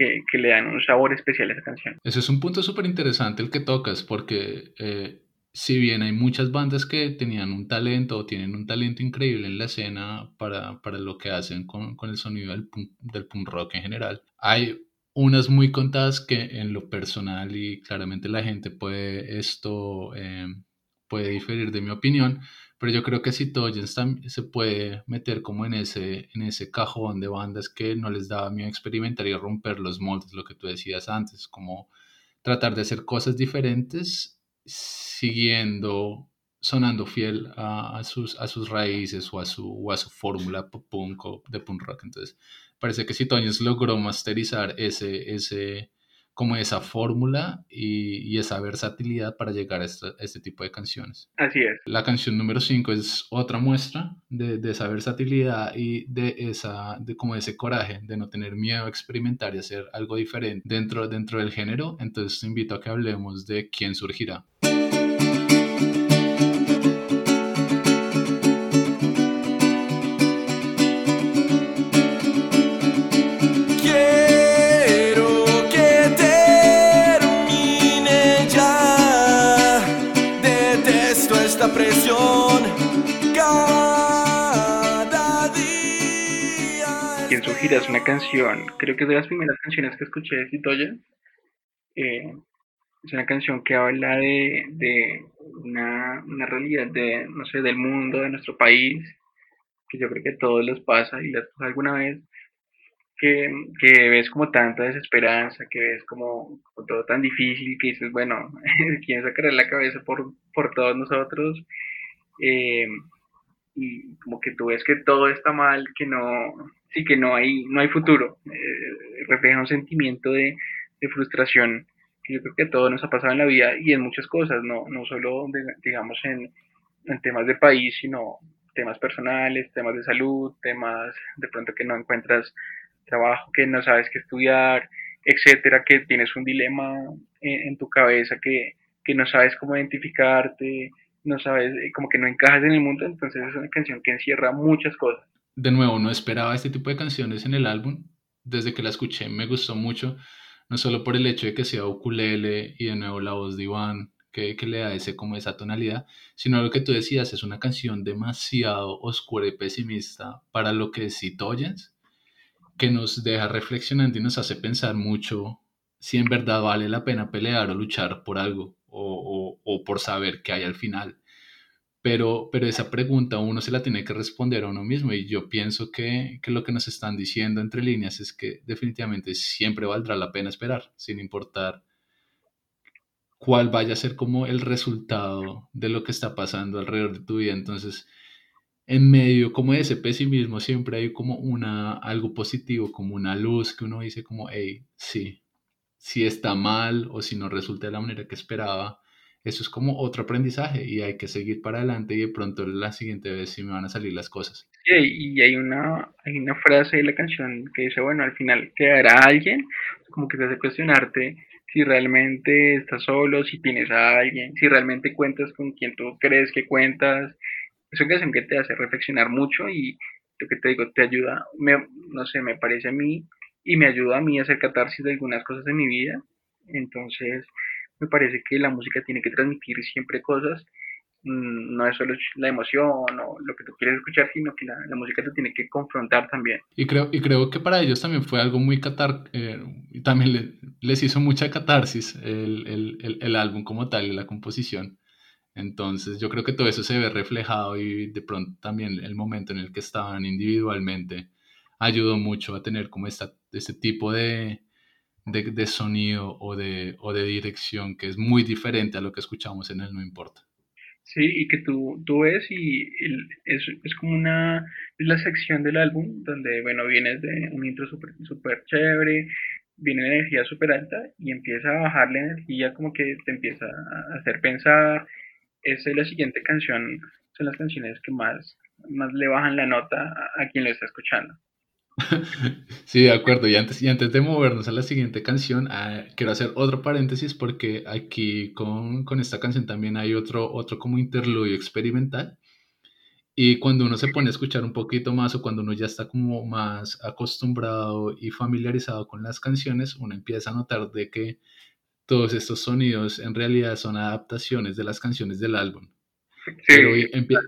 que, que, le dan un sabor especial a esa canción. Ese es un punto súper interesante el que tocas, porque eh, si bien hay muchas bandas que tenían un talento o tienen un talento increíble en la escena para, para lo que hacen con, con el sonido del punk, del punk rock en general, hay unas muy contadas que en lo personal y claramente la gente puede esto eh, puede diferir de mi opinión, pero yo creo que si Toyens se puede meter como en ese, en ese cajón de bandas que no les daba miedo experimentar y romper los moldes, lo que tú decías antes, como tratar de hacer cosas diferentes siguiendo, sonando fiel a, sus, a sus raíces o a su, a su fórmula punk o de punk rock. Entonces, parece que Toñez logró masterizar ese, ese, como esa fórmula y, esa versatilidad para llegar a este, tipo de canciones. Así es. La canción número 5 es otra muestra de, de, esa versatilidad y de, esa, de como ese coraje de no tener miedo a experimentar y hacer algo diferente dentro, dentro del género. Entonces te invito a que hablemos de quién surgirá. Es una canción, creo que es de las primeras canciones que escuché de Citoya. Eh, es una canción que habla de, de una, una, realidad de, no sé, del mundo, de nuestro país, que yo creo que a todos les pasa y les pasa alguna vez, que, que, ves como tanta desesperanza, que ves como, todo tan difícil, que dices, bueno, ¿quién sacará la cabeza por, por todos nosotros? Eh, y como que tú ves que todo está mal, que no, sí que no hay, no hay futuro, eh, refleja un sentimiento de, de, frustración que yo creo que a todos nos ha pasado en la vida y en muchas cosas, no, no solo digamos en, en temas de país, sino temas personales, temas de salud, temas de pronto que no encuentras trabajo, que no sabes qué estudiar, etcétera, que tienes un dilema en, tu cabeza, que, que, no sabes cómo identificarte, no sabes, eh, como que no encajas en el mundo, entonces es una canción que encierra muchas cosas. De nuevo, no esperaba este tipo de canciones en el álbum, desde que la escuché me gustó mucho, no solo por el hecho de que sea ukulele y de nuevo la voz de Iván, que, que, le da ese, como esa tonalidad, sino lo que tú decías, es una canción demasiado oscura y pesimista para lo que es Citoyens, que nos deja reflexionando y nos hace pensar mucho si en verdad vale la pena pelear o luchar por algo o, o, por saber qué hay al final. Pero, pero esa pregunta uno se la tiene que responder a uno mismo y yo pienso que, que lo que nos están diciendo entre líneas es que definitivamente siempre valdrá la pena esperar, sin importar cuál vaya a ser como el resultado de lo que está pasando alrededor de tu vida. Entonces, en medio como de ese pesimismo siempre hay como una, algo positivo, como una luz que uno dice como, hey, sí, si está mal o si no resulta de la manera que esperaba, eso es como otro aprendizaje y hay que seguir para adelante y de pronto la siguiente vez sí me van a salir las cosas. Sí, y hay una, hay una frase de la canción que dice, bueno, al final quedará alguien, como que te hace cuestionarte si realmente estás solo, si tienes a alguien, si realmente cuentas con quien tú crees que cuentas, es una canción que te hace reflexionar mucho y lo que te digo, te ayuda, me, no sé, me parece a mí y me ayuda a mí a hacer catarsis de algunas cosas de mi vida. Entonces, me parece que la música tiene que transmitir siempre cosas Mm, no es solo la emoción o lo que tú quieres escuchar, sino que la, música te tiene que confrontar también. Y creo, y creo que para ellos también fue algo muy catar, eh, también les hizo mucha catarsis el, el, el, álbum como tal y la composición. Entonces yo creo que todo eso se ve reflejado y de pronto también el momento en el que estaban individualmente ayudó mucho a tener como esta, este tipo de, de, sonido o de, o de dirección que es muy diferente a lo que escuchamos en el No Importa. Sí, y que tú, tú ves y es, es como una, la sección del álbum donde, bueno, vienes de un intro súper super chévere, viene la energía súper alta y empieza a bajar la energía como que te empieza a hacer pensar. Esa es la siguiente canción, son las canciones que más, más le bajan la nota a quien lo está escuchando. Sí, de acuerdo. Y antes, y antes de movernos a la siguiente canción, ah, quiero hacer otro paréntesis porque aquí con, con, esta canción también hay otro, otro como interludio experimental. Y cuando uno se pone a escuchar un poquito más o cuando uno ya está como más acostumbrado y familiarizado con las canciones, uno empieza a notar de que todos estos sonidos en realidad son adaptaciones de las canciones del álbum. Pero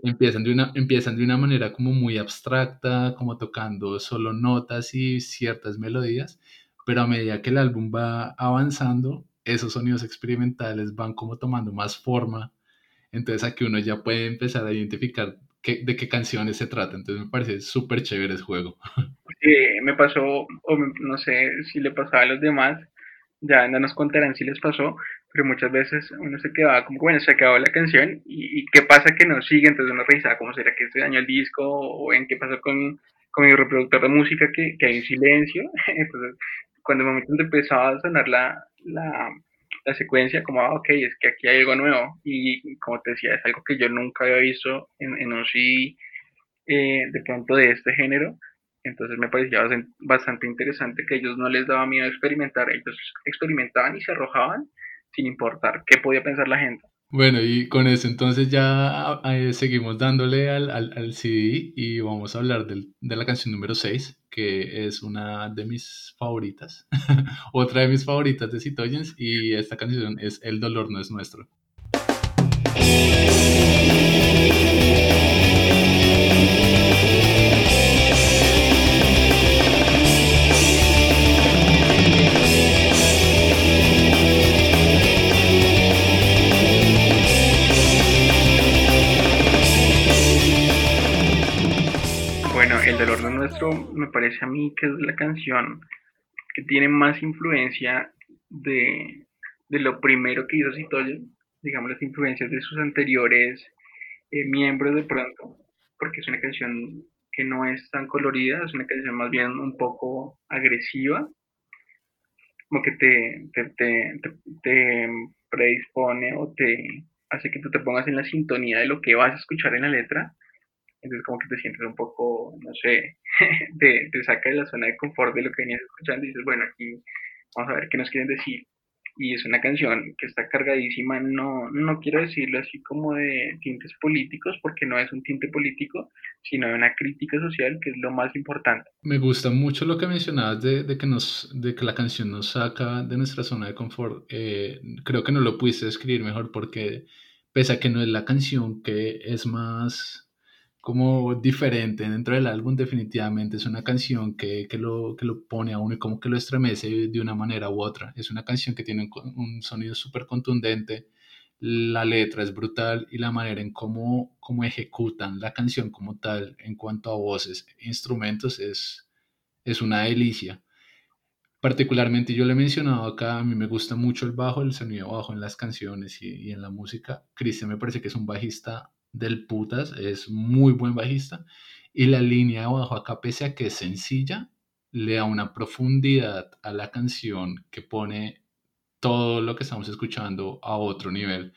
empiezan, de una, empiezan de una manera como muy abstracta, como tocando solo notas y ciertas melodías, pero a medida que el álbum va avanzando, esos sonidos experimentales van como tomando más forma. Entonces aquí uno ya puede empezar a identificar qué, de qué canciones se trata. Entonces me parece súper chévere ese juego. Me pasó, o no sé si le pasaba a los demás, ya no nos contarán si les pasó, pero muchas veces uno se quedaba como, bueno, se acabó la canción y, qué pasa que no sigue, entonces uno revisaba cómo será que se dañó el disco o en qué pasó con, con mi reproductor de música que, que hay un silencio, entonces cuando el momento empezaba a sonar la, la, la secuencia, como, ah, ok, es que aquí hay algo nuevo y como te decía, es algo que yo nunca había visto en, en un CD eh, de pronto de este género, entonces me parecía bastante interesante que ellos no les daba miedo experimentar, ellos experimentaban y se arrojaban sin importar qué podía pensar la gente. Bueno, y con eso entonces ya eh, seguimos dándole al, al, al, CD y vamos a hablar del, de la canción número 6, que es una de mis favoritas, otra de mis favoritas de Citoyens, y esta canción es El dolor no es nuestro. Me parece a mí que es la canción que tiene más influencia de, lo primero que hizo Citoyo, digamos las influencias de sus anteriores eh, miembros de pronto, porque es una canción que no es tan colorida, es una canción más bien un poco agresiva, como que te, te, te predispone o te hace que tú te pongas en la sintonía de lo que vas a escuchar en la letra entonces como que te sientes un poco, no sé, te, saca de la zona de confort de lo que venías escuchando y dices, bueno, aquí vamos a ver qué nos quieren decir. Y es una canción que está cargadísima, no, no quiero decirlo así como de tintes políticos, porque no es un tinte político, sino de una crítica social, que es lo más importante. Me gusta mucho lo que mencionabas de, que, nos, de que la canción nos saca de nuestra zona de confort. Eh, creo que no lo pudiste escribir mejor porque pese a que no es la canción que es más como diferente dentro del álbum, definitivamente es una canción que, que, lo, que lo pone a uno y como que lo estremece de una manera u otra. Es una canción que tiene un, sonido súper contundente, la letra es brutal y la manera en cómo, cómo ejecutan la canción como tal en cuanto a voces e instrumentos es, es una delicia. Particularmente yo le he mencionado acá, a mí me gusta mucho el bajo, el sonido bajo en las canciones y, y en la música. Cristian me parece que es un bajista del putas, es muy buen bajista. Y la línea de abajo acá, pese a que es sencilla, le da una profundidad a la canción que pone todo lo que estamos escuchando a otro nivel.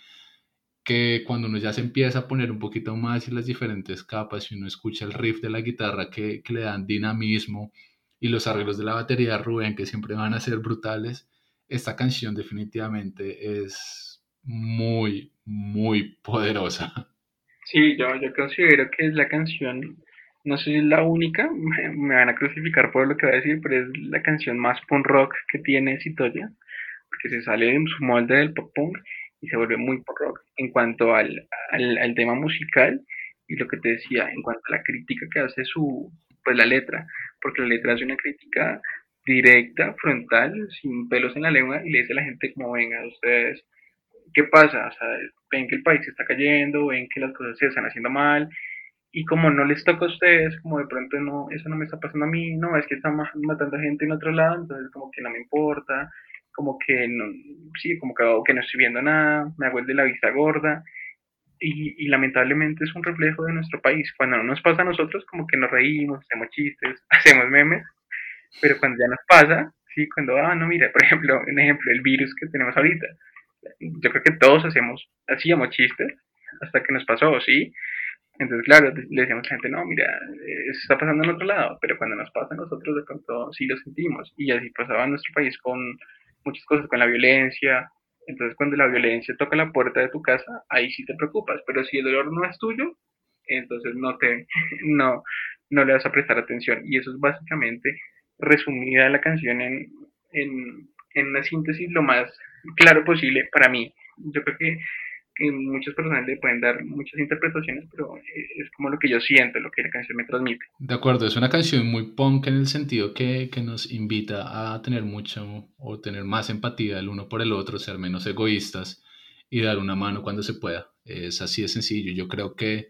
Que cuando uno ya se empieza a poner un poquito más y las diferentes capas y uno escucha el riff de la guitarra que, que le dan dinamismo y los arreglos de la batería de Rubén que siempre van a ser brutales, esta canción definitivamente es muy, muy poderosa. Sí, yo, yo considero que es la canción, no sé si es la única, me, van a crucificar por lo que voy a decir, pero es la canción más punk rock que tiene Citoya, porque se sale de su molde del pop punk y se vuelve muy pop rock. En cuanto al, al, al tema musical y lo que te decía, en cuanto a la crítica que hace su, pues la letra, porque la letra hace una crítica directa, frontal, sin pelos en la lengua y le dice a la gente como venga, ustedes ¿qué pasa? O sea, ven que el país se está cayendo, ven que las cosas se están haciendo mal, y como no les toca a ustedes, como de pronto no, eso no me está pasando a mí, no, es que están matando gente en otro lado, entonces como que no me importa, como que no, sí, como que, que no estoy viendo nada, me hago el de la vista gorda, y, y, lamentablemente es un reflejo de nuestro país. Cuando no nos pasa a nosotros, como que nos reímos, hacemos chistes, hacemos memes, pero cuando ya nos pasa, sí, cuando, ah, no, mira, por ejemplo, un ejemplo, el virus que tenemos ahorita, yo creo que todos hacemos, hacíamos chistes hasta que nos pasó, ¿sí? Entonces, claro, le decíamos a la gente, no, mira, eso está pasando en otro lado, pero cuando nos pasa a nosotros, de pronto sí lo sentimos. Y así pasaba en nuestro país con muchas cosas, con la violencia. Entonces, cuando la violencia toca la puerta de tu casa, ahí sí te preocupas. Pero si el dolor no es tuyo, entonces no te, no, no le vas a prestar atención. Y eso es básicamente resumida la canción en, en, en una síntesis lo más claro posible para mí. Yo creo que, que, muchas personas le pueden dar muchas interpretaciones, pero es como lo que yo siento, lo que la canción me transmite. De acuerdo, es una canción muy punk en el sentido que, que nos invita a tener mucho o tener más empatía el uno por el otro, ser menos egoístas y dar una mano cuando se pueda. Es así de sencillo. Yo creo que,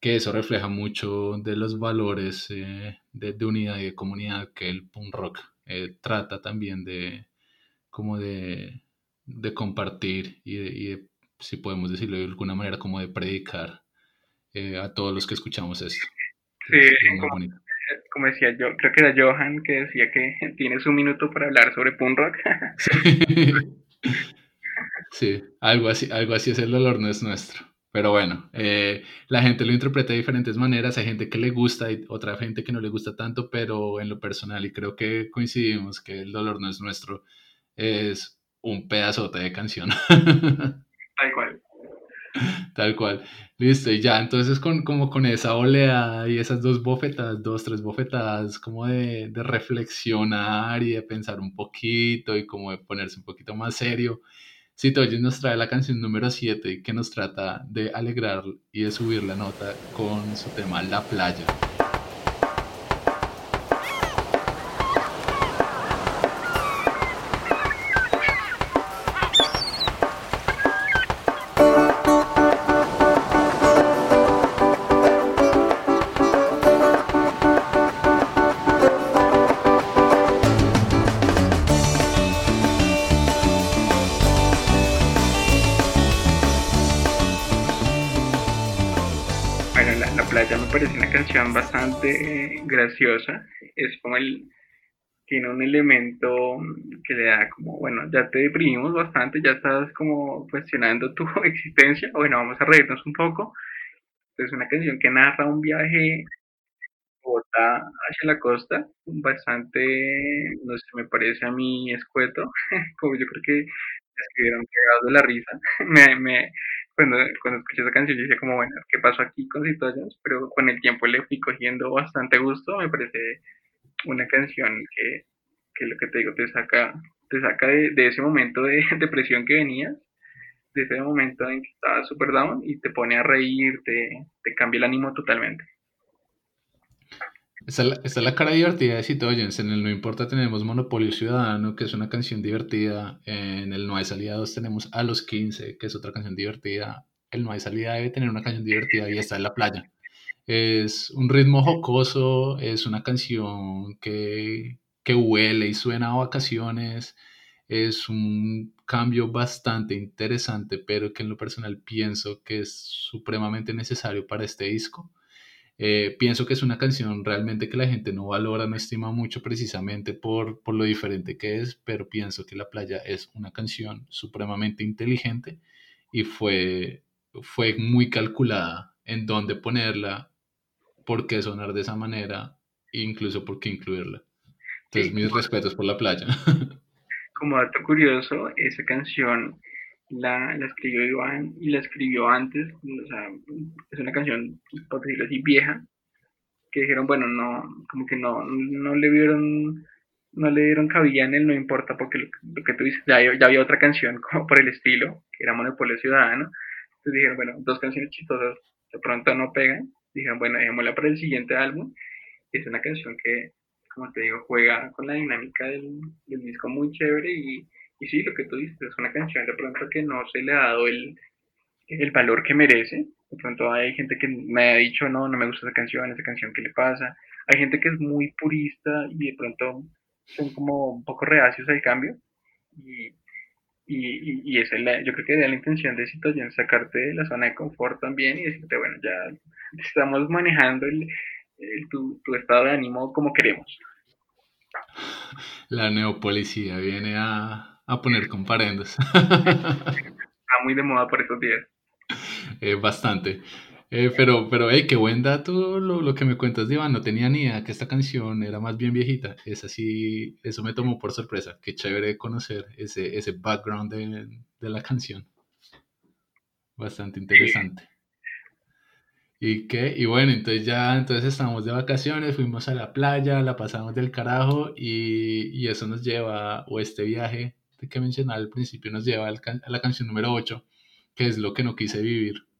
que eso refleja mucho de los valores eh, de, de, unidad y de comunidad que el punk rock eh, trata también de como de, de compartir y, de, y de, si podemos decirlo de alguna manera, como de predicar eh, a todos los que escuchamos esto. Sí, como, como, decía yo, creo que era Johan que decía que tienes un minuto para hablar sobre punk rock. sí, algo así, algo así es el dolor no es nuestro. Pero bueno, eh, la gente lo interpreta de diferentes maneras. Hay gente que le gusta y otra gente que no le gusta tanto, pero en lo personal, y creo que coincidimos que el dolor no es nuestro, es un pedazote de canción. Tal cual. Tal cual. Listo, y ya, entonces con, como con esa oleada y esas dos bofetadas, dos, tres bofetadas, como de, de reflexionar y de pensar un poquito y como de ponerse un poquito más serio. Cito hoy nos trae la canción número 7 que nos trata de alegrar y de subir la nota con su tema La playa. Graciosa. Es como el. Tiene un elemento que le da como, bueno, ya te deprimimos bastante, ya estás como cuestionando tu existencia. Bueno, vamos a reírnos un poco. Es una canción que narra un viaje Bogotá hacia la costa, bastante, no sé, me parece a mí escueto, como yo creo que escribieron pegados de la risa. cuando, cuando escuché esa canción, yo decía como, bueno, ¿qué pasó aquí con Citoyas? Pero con el tiempo le fui cogiendo bastante gusto, me parece una canción que, que lo que te digo, te saca, te saca de, de ese momento de depresión que venías, de ese momento en que estabas super down y te pone a reír, te, te cambia el ánimo totalmente. Esta es, la, cara divertida de Citoyens. En el No Importa tenemos Monopolio Ciudadano, que es una canción divertida. En el No hay salida 2 tenemos A los 15, que es otra canción divertida. El No hay salida debe tener una canción divertida y está en la playa. Es un ritmo jocoso, es una canción que, que huele y suena a vacaciones. Es un cambio bastante interesante, pero que en lo personal pienso que es supremamente necesario para este disco. Eh, pienso que es una canción realmente que la gente no valora, no estima mucho precisamente por, por lo diferente que es, pero pienso que La Playa es una canción supremamente inteligente y fue, fue muy calculada en dónde ponerla, por qué sonar de esa manera, e incluso por qué incluirla. Entonces, mis respetos por La Playa. Como dato curioso, esa canción la, la escribió Iván y la escribió antes, o sea, es una canción, por decirlo así, vieja, que dijeron, bueno, no, como que no, no le vieron, no le dieron cabida en él, no importa, porque lo, que tú dices, ya, ya, había otra canción como por el estilo, que era Monopolio Ciudadano, entonces dijeron, bueno, dos canciones chistosas de pronto no pegan, dijeron, bueno, dejémosla para el siguiente álbum, es una canción que, como te digo, juega con la dinámica del, del disco muy chévere y, y sí, lo que tú dices, es una canción de pronto que no se le ha dado el, el valor que merece. De pronto hay gente que me ha dicho, no, no me gusta esa canción, esa canción, ¿qué le pasa? Hay gente que es muy purista y de pronto son como un poco reacios al cambio. Y, y, y, esa es la, yo creo que da la intención de Citoyen sacarte de la zona de confort también y decirte, bueno, ya estamos manejando el, tu, tu estado de ánimo como queremos. La neopolicía viene a, a poner comparendos. Está muy de moda por estos días. Eh, bastante. Eh, pero, pero, hey, qué buen dato lo, lo, que me cuentas, Iván. No tenía ni idea que esta canción era más bien viejita. Es así, eso me tomó por sorpresa. Qué chévere conocer ese, ese background de, de la canción. Bastante interesante. ¿Y qué? Y bueno, entonces ya, entonces estamos de vacaciones, fuimos a la playa, la pasamos del carajo y, y eso nos lleva, o este viaje que mencionaba al principio, nos lleva a la canción número 8, que es lo que no quise vivir. vivir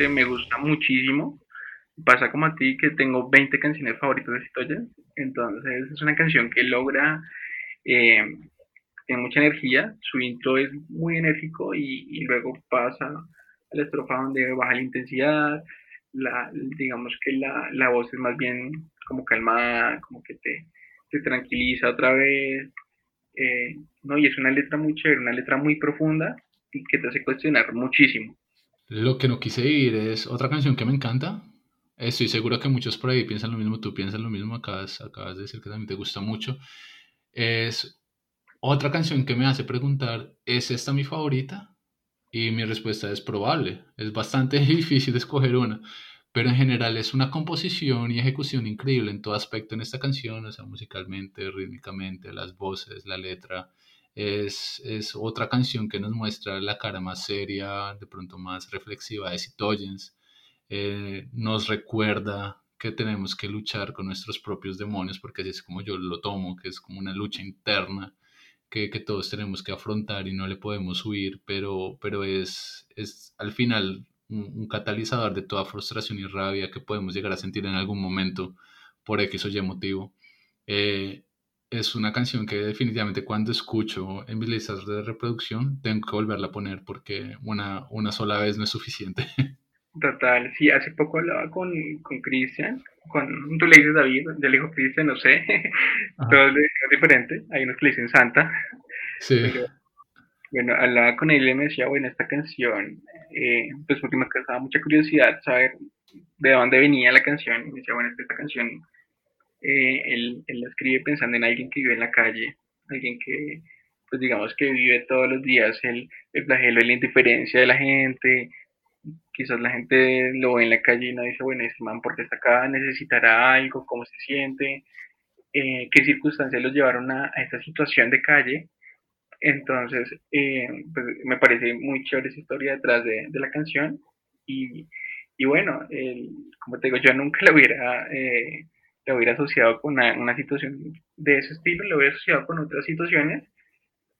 particularmente me gusta muchísimo. Pasa como a ti que tengo 20 canciones favoritas de Citoya. Entonces es una canción que logra, eh, tiene mucha energía, su intro es muy enérgico y, luego pasa a la estrofa donde baja la intensidad, la, digamos que la, la, voz es más bien como calmada, como que te, te tranquiliza otra vez. Eh, no, y es una letra muy chévere, una letra muy profunda y que te hace cuestionar muchísimo. Lo que no quise vivir es otra canción que me encanta. Estoy seguro que muchos por ahí piensan lo mismo, tú piensas lo mismo, acabas, acabas de decir que también te gusta mucho. Es otra canción que me hace preguntar, ¿es esta mi favorita? Y mi respuesta es probable. Es bastante difícil escoger una, pero en general es una composición y ejecución increíble en todo aspecto en esta canción, sea, musicalmente, rítmicamente, las voces, la letra, es, es, otra canción que nos muestra la cara más seria, de pronto más reflexiva de Citoyens. Eh, nos recuerda que tenemos que luchar con nuestros propios demonios, porque así es como yo lo tomo, que es como una lucha interna que, que todos tenemos que afrontar y no le podemos huir, pero, pero es, es al final un, catalizador de toda frustración y rabia que podemos llegar a sentir en algún momento por X o Y motivo. Eh, es una canción que definitivamente cuando escucho en mis listas de reproducción tengo que volverla a poner porque una, una sola vez no es suficiente. Total, sí, hace poco hablaba con Cristian, con, tú le dices David, yo le digo Cristian, no sé, todo es diferente, hay unos que le dicen Santa. Sí. bueno, hablaba con él y me decía, bueno, esta canción, eh, pues porque me causaba mucha curiosidad saber de dónde venía la canción, y me decía, bueno, esta canción eh, él, él, escribe pensando en alguien que vive en la calle, alguien que, pues digamos que vive todos los días el, el flagelo y la indiferencia de la gente, quizás la gente lo ve en la calle y no dice, bueno, este man, porque está acá? ¿Necesitará algo? ¿Cómo se siente? Eh, ¿Qué circunstancias los llevaron a, a, esta situación de calle? Entonces, eh, pues, me parece muy chévere esa historia detrás de, de la canción. Y, y bueno, como te digo, yo nunca la hubiera eh, lo hubiera asociado con una, situación de ese estilo, lo hubiera asociado con otras situaciones.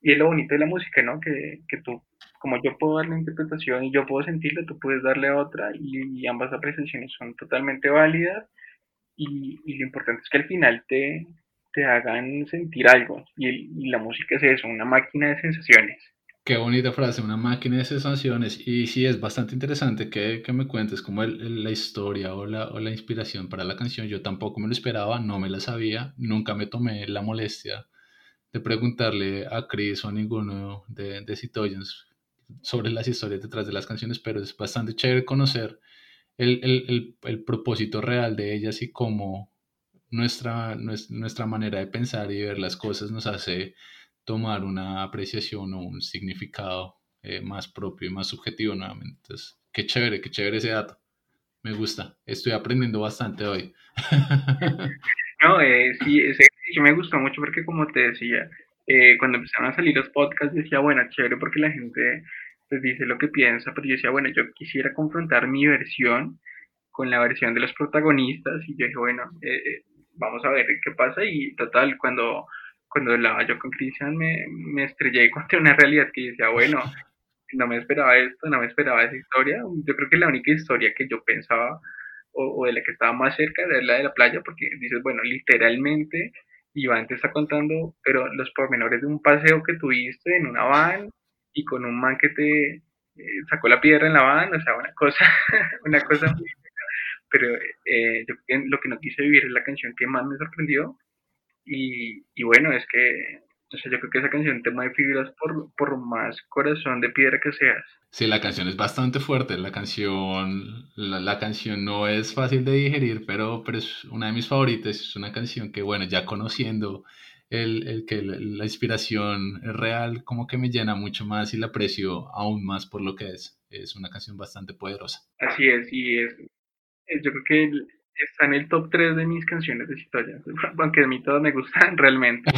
Y es lo bonito de la música, ¿no? Que, que tú, como yo puedo darle interpretación y yo puedo sentirlo, tú puedes darle otra y, ambas apreciaciones son totalmente válidas. Y, y, lo importante es que al final te, te hagan sentir algo. Y, la música es eso, una máquina de sensaciones. Qué bonita frase, una máquina de sensaciones. Y sí, es bastante interesante que, me cuentes como la historia o la, o la, inspiración para la canción. Yo tampoco me lo esperaba, no me la sabía, nunca me tomé la molestia de preguntarle a Chris o a ninguno de, de Citoyens sobre las historias detrás de las canciones, pero es bastante chévere conocer el, el, el, propósito real de ellas y cómo nuestra, nuestra manera de pensar y ver las cosas nos hace tomar una apreciación o un significado eh, más propio y más subjetivo nuevamente. Entonces, qué chévere, qué chévere ese dato. Me gusta. Estoy aprendiendo bastante hoy. no, eh, sí, ese me gustó mucho porque como te decía, eh, cuando empezaron a salir los podcasts decía, bueno, chévere porque la gente pues dice lo que piensa, pero yo decía, bueno, yo quisiera confrontar mi versión con la versión de los protagonistas y yo dije, bueno, eh, vamos a ver qué pasa y total, cuando, cuando hablaba yo con Cristian me, me estrellé contra una realidad que decía, bueno, no me esperaba esto, no me esperaba esa historia. Yo creo que la única historia que yo pensaba o, de la que estaba más cerca era la de la playa, porque dices, bueno, literalmente Iván te está contando, pero los pormenores de un paseo que tuviste en una van y con un man que te eh, sacó la piedra en la van, o sea, una cosa, una cosa muy pero eh, yo, lo que no quise vivir es la canción que más me sorprendió y, y bueno, es que o sea, yo creo que esa canción te fibras por, por más corazón de piedra que seas. Sí, la canción es bastante fuerte. La canción, la, canción no es fácil de digerir, pero, pero es una de mis favoritas. Es una canción que, bueno, ya conociendo el, el que la, inspiración es real, como que me llena mucho más y la aprecio aún más por lo que es. Es una canción bastante poderosa. Así es, y es, yo creo que está en el top 3 de mis canciones de historia, aunque a mí todas me gustan realmente.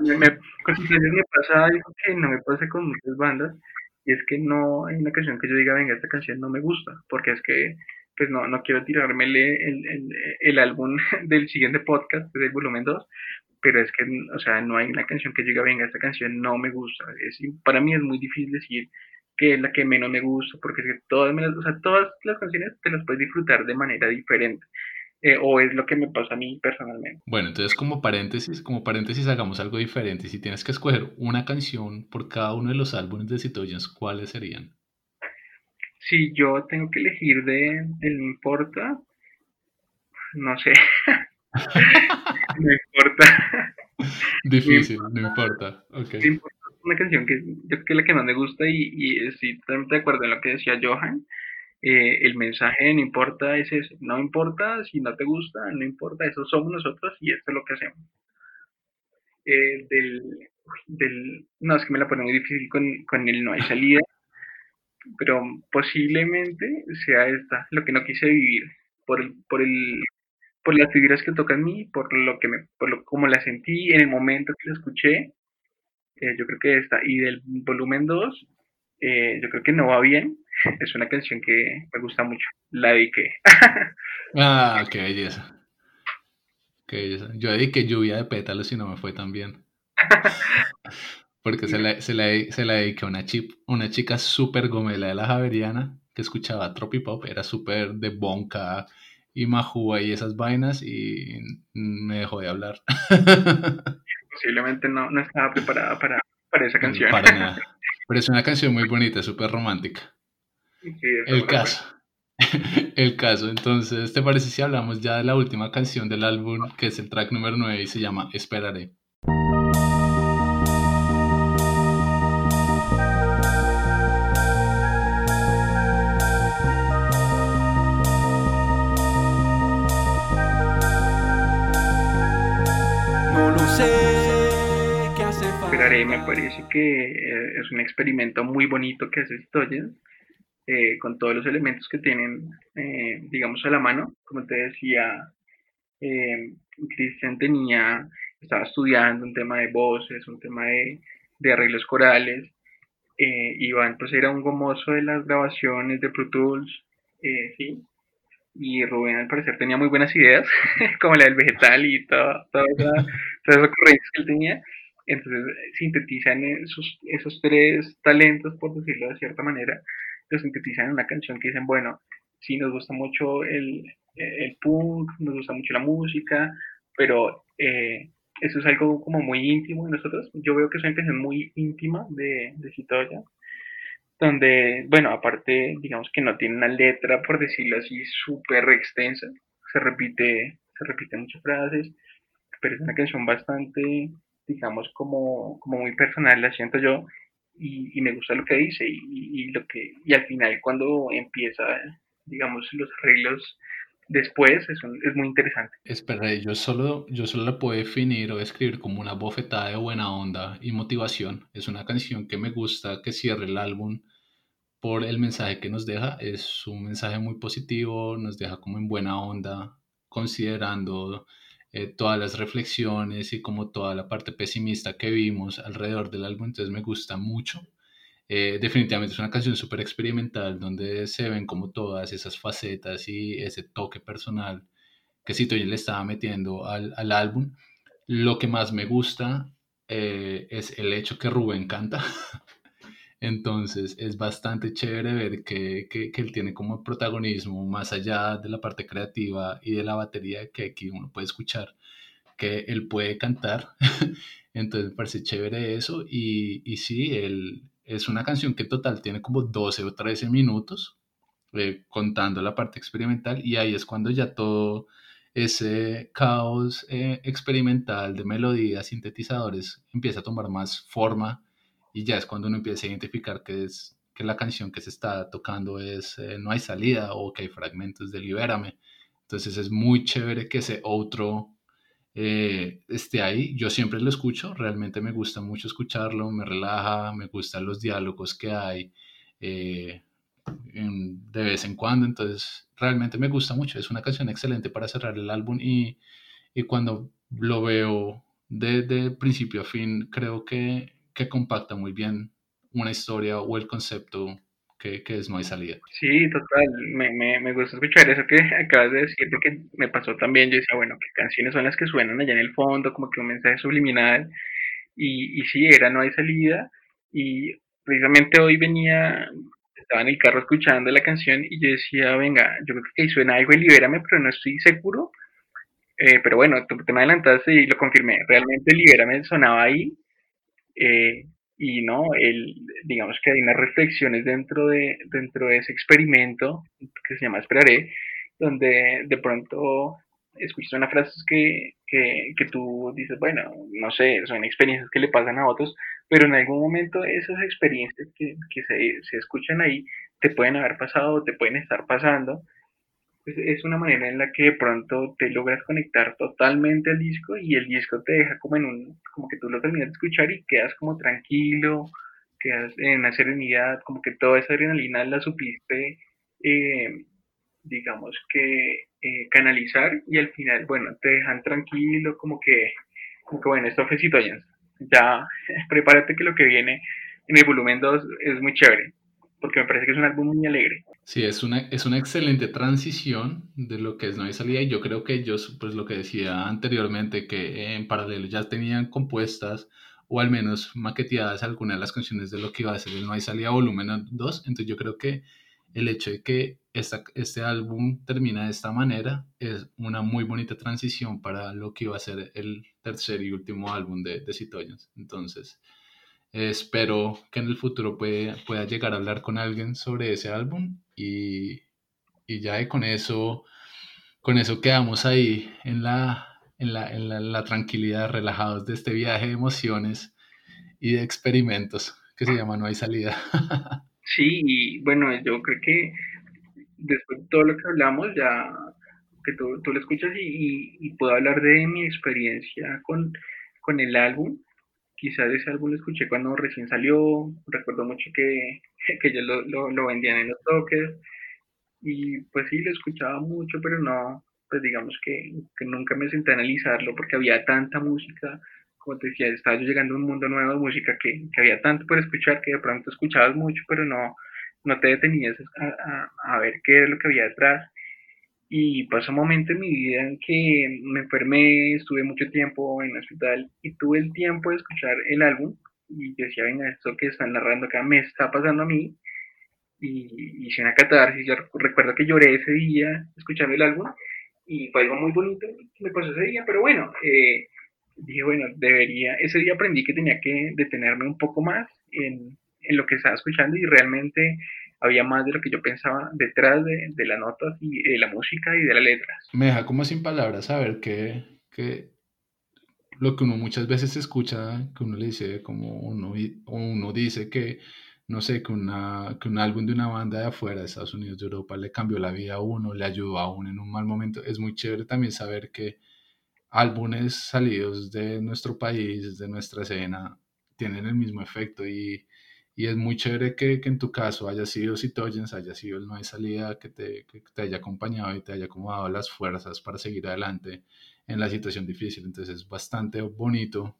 Me, con me pasa algo que no me pasa con muchas bandas, y es que no hay una canción que yo diga, venga, esta canción no me gusta, porque es que pues no, no quiero tirarme el, el, el, álbum del siguiente podcast, del volumen 2, pero es que, o sea, no hay una canción que yo diga, venga, esta canción no me gusta. Es, para mí es muy difícil decir que es la que menos me gusta, porque es que todas, o sea, todas las canciones te las puedes disfrutar de manera diferente. Eh, o es lo que me pasa a mí personalmente. Bueno, entonces como paréntesis, como paréntesis hagamos algo diferente. Si tienes que escoger una canción por cada uno de los álbumes de Citoyens, ¿cuáles serían? Si yo tengo que elegir de, de No Importa, no sé. no importa. Difícil, no importa. Okay. No importa una canción que yo creo que es la que más me gusta y, y estoy totalmente de acuerdo en lo que decía Johan. Eh, el mensaje no importa es eso, no importa si no te gusta, no importa, eso somos nosotros y esto es lo que hacemos. Eh, del, del, no, es que me la pone muy difícil con, con el no hay salida, pero posiblemente sea esta, lo que no quise vivir, por el, por el, por las figuras que tocan mí, por lo que me, por lo, como la sentí en el momento que la escuché, eh, yo creo que esta, y del volumen 2, yo creo que no va bien, es una canción que me gusta mucho. La dediqué. ah, qué belleza. Qué belleza. Yo dediqué lluvia de pétalos y no me fue tan bien. Porque se la, se la, se la dediqué a una, chip, una chica súper gomela de la Javeriana que escuchaba Tropipop, era súper de bonca y majúa y esas vainas y me dejó de hablar. Posiblemente no, no estaba preparada para, para esa canción. Para nada. Pero es una canción muy bonita, súper romántica el caso. el caso. Entonces, ¿te parece si hablamos ya de la última canción del álbum, que es el track número 9 y se llama Esperaré? No lo sé, ¿qué Esperaré me parece que eh, es un experimento muy bonito que hace Stoyan eh, con todos los elementos que tienen, eh, digamos, a la mano. Como te decía, eh, Cristian tenía, estaba estudiando un tema de voces, un tema de, de arreglos corales. Iván, pues era un gomoso de las grabaciones de Pro Tools, sí. Y Rubén, al parecer, tenía muy buenas ideas, como la del vegetal y todo, todas esas ocurrencias que él tenía. Entonces, sintetizan esos, esos tres talentos, por decirlo de cierta manera, lo sintetizan en una canción que dicen, bueno, sí nos gusta mucho el, el punk, nos gusta mucho la música, pero eh, eso es algo como muy íntimo de nosotros. Yo veo que es una canción muy íntima de, de Citoya, donde, bueno, aparte, digamos que no tiene una letra, por decirlo así, súper extensa, se repite, se repiten muchas frases, pero es una canción bastante, digamos, como, como muy personal, la siento yo, y, me gusta lo que dice, y, lo que, y al final cuando empieza, digamos, los arreglos después es, es muy interesante. Espera, yo solo, yo solo la puedo definir o describir como una bofetada de buena onda y motivación. Es una canción que me gusta, que cierre el álbum por el mensaje que nos deja. Es un mensaje muy positivo, nos deja como en buena onda, considerando eh, todas las reflexiones y como toda la parte pesimista que vimos alrededor del álbum. Entonces me gusta mucho. Eh, definitivamente es una canción súper experimental donde se ven como todas esas facetas y ese toque personal que Citoyen le estaba metiendo al, al, álbum. Lo que más me gusta eh, es el hecho que Rubén canta. Entonces es bastante chévere ver que, que, que, él tiene como protagonismo más allá de la parte creativa y de la batería que aquí uno puede escuchar que él puede cantar. Entonces me parece chévere eso y, y sí, él, es una canción que en total tiene como 12 o 13 minutos, eh, contando la parte experimental, y ahí es cuando ya todo ese caos eh, experimental de melodías, sintetizadores, empieza a tomar más forma, y ya es cuando uno empieza a identificar que, es, que la canción que se está tocando es eh, No hay salida o que hay fragmentos de Libérame. Entonces es muy chévere que ese otro eh, esté ahí. Yo siempre lo escucho, realmente me gusta mucho escucharlo, me relaja, me gustan los diálogos que hay eh, de vez en cuando, entonces realmente me gusta mucho. Es una canción excelente para cerrar el álbum y, y cuando lo veo de, principio a fin, creo que, que compacta muy bien una historia o el concepto que, es No hay salida. Sí, total, me, me, me, gusta escuchar eso que acabas de decir porque me pasó también, yo decía, bueno, ¿qué canciones son las que suenan allá en el fondo? Como que un mensaje subliminal. Y, y sí, era No hay salida. Y precisamente hoy venía, estaba en el carro escuchando la canción y yo decía, venga, yo creo que ahí suena algo de Libérame, pero no estoy seguro. Eh, pero bueno, tú te me adelantaste y lo confirmé. Realmente Libérame sonaba ahí. Eh, y no, el, digamos que hay unas reflexiones dentro de, dentro de ese experimento que se llama Esperaré, donde de pronto escuchas una frase que, que, que, tú dices, bueno, no sé, son experiencias que le pasan a otros, pero en algún momento esas experiencias que, que se, se escuchan ahí te pueden haber pasado, te pueden estar pasando, es una manera en la que de pronto te logras conectar totalmente al disco y el disco te deja como en un, como que tú lo terminas de escuchar y quedas como tranquilo, quedas en una serenidad, como que toda esa adrenalina la supiste, eh, digamos que eh, canalizar y al final, bueno, te dejan tranquilo, como que, como que bueno, esto fue Ya, prepárate que lo que viene en el volumen 2 es muy chévere porque me parece que es un álbum muy alegre. Sí, es una, es una excelente transición de lo que es No hay salida y yo creo que ellos, pues lo que decía anteriormente, que en paralelo ya tenían compuestas o al menos maqueteadas algunas de las canciones de lo que iba a ser el No hay salida volumen 2, entonces yo creo que el hecho de que esta, este álbum termina de esta manera es una muy bonita transición para lo que iba a ser el tercer y último álbum de, de Citoyens. Entonces, espero que en el futuro pueda llegar a hablar con alguien sobre ese álbum y, y ya con eso, con eso quedamos ahí en la, en la, en la, tranquilidad, relajados de este viaje de emociones y de experimentos que se llama No hay salida. Sí, y bueno, yo creo que después de todo lo que hablamos, ya que tú, tú lo escuchas y, y, puedo hablar de mi experiencia con, con el álbum quizás ese álbum lo escuché cuando recién salió, recuerdo mucho que, que ellos lo, lo, vendían en los toques y pues sí, lo escuchaba mucho, pero no, pues digamos que, que, nunca me senté a analizarlo porque había tanta música, como te decía, estaba yo llegando a un mundo nuevo de música que, que había tanto por escuchar que de pronto escuchabas mucho, pero no, no te detenías a, a, a ver qué era lo que había detrás y pasó un momento en mi vida en que me enfermé, estuve mucho tiempo en el hospital y tuve el tiempo de escuchar el álbum y decía, venga, esto que están narrando acá me está pasando a mí y hice una catarsis, yo recuerdo que lloré ese día escuchando el álbum y fue algo muy bonito que me pasó ese día, pero bueno, eh, dije, bueno, debería, ese día aprendí que tenía que detenerme un poco más en, en lo que estaba escuchando y realmente había más de lo que yo pensaba detrás de, de las notas y de la música y de las letras. Me deja como sin palabras saber que, que lo que uno muchas veces escucha, que uno le dice, como uno, uno dice que, no sé, que, una, que un álbum de una banda de afuera, de Estados Unidos, de Europa, le cambió la vida a uno, le ayudó a uno en un mal momento. Es muy chévere también saber que álbumes salidos de nuestro país, de nuestra escena, tienen el mismo efecto y, y es muy chévere que, que, en tu caso haya sido Citoyens, haya sido el No hay salida, que te, que te haya acompañado y te haya acomodado las fuerzas para seguir adelante en la situación difícil. Entonces es bastante bonito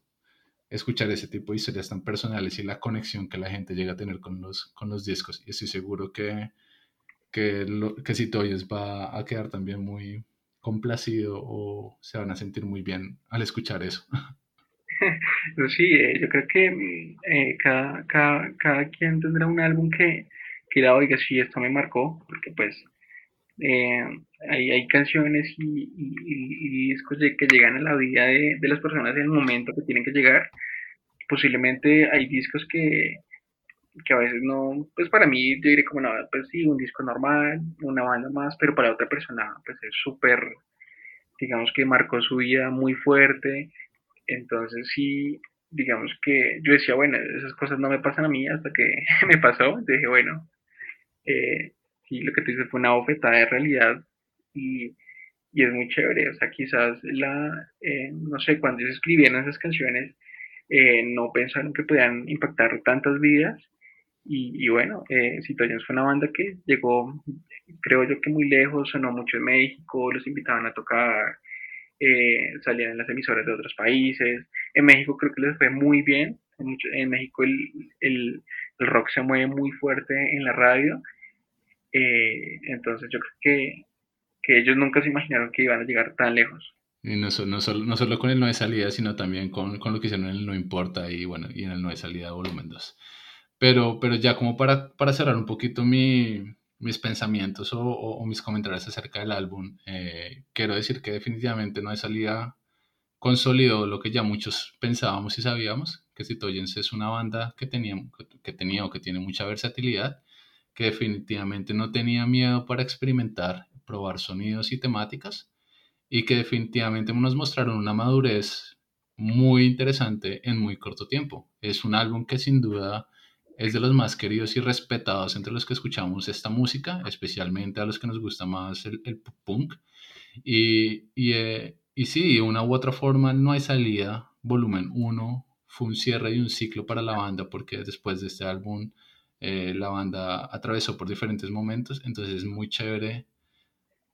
escuchar ese tipo de historias tan personales y la conexión que la gente llega a tener con los, con los discos. Y estoy seguro que, que, lo, que va a quedar también muy complacido o se van a sentir muy bien al escuchar eso. Sí, eh, yo creo que eh, cada, cada, cada, quien tendrá un álbum que, que la oiga, sí, esto me marcó, porque pues eh, hay, hay, canciones y, y, y, discos que llegan a la vida de, de, las personas en el momento que tienen que llegar. Posiblemente hay discos que, que a veces no, pues para mí yo diré como, no, pues sí, un disco normal, una banda más, pero para otra persona pues es súper, digamos que marcó su vida muy fuerte. Entonces sí, digamos que yo decía, bueno, esas cosas no me pasan a mí hasta que me pasó. Dije, bueno, eh, sí, lo que tú dices fue una bofetada de realidad y, y es muy chévere. O sea, quizás la, eh, no sé, cuando ellos escribieron esas canciones, eh, no pensaron que podían impactar tantas vidas. Y, y bueno, eh, Citoyens fue una banda que llegó, creo yo que muy lejos, sonó mucho en México, los invitaban a tocar, eh, salían en las emisoras de otros países. En México creo que les fue muy bien. En, México el, el, el, rock se mueve muy fuerte en la radio eh, entonces yo creo que, que, ellos nunca se imaginaron que iban a llegar tan lejos. Y no, no, solo, no solo con el no de salida, sino también con, con, lo que hicieron en el no importa y bueno, y en el no de salida volumen 2. Pero, pero ya como para, para cerrar un poquito mi, mis pensamientos o, mis comentarios acerca del álbum, eh, quiero decir que definitivamente no de salida consolidó lo que ya muchos pensábamos y sabíamos, que Citoyens es una banda que tenía, que tenía o que tiene mucha versatilidad que definitivamente no tenía miedo para experimentar, probar sonidos y temáticas, y que definitivamente nos mostraron una madurez muy interesante en muy corto tiempo. Es un álbum que sin duda es de los más queridos y respetados entre los que escuchamos esta música, especialmente a los que nos gusta más el, punk. Y, y, eh, y sí, de una u otra forma, No hay salida, volumen 1, fue un cierre y un ciclo para la banda, porque después de este álbum eh, la banda atravesó por diferentes momentos, entonces es muy chévere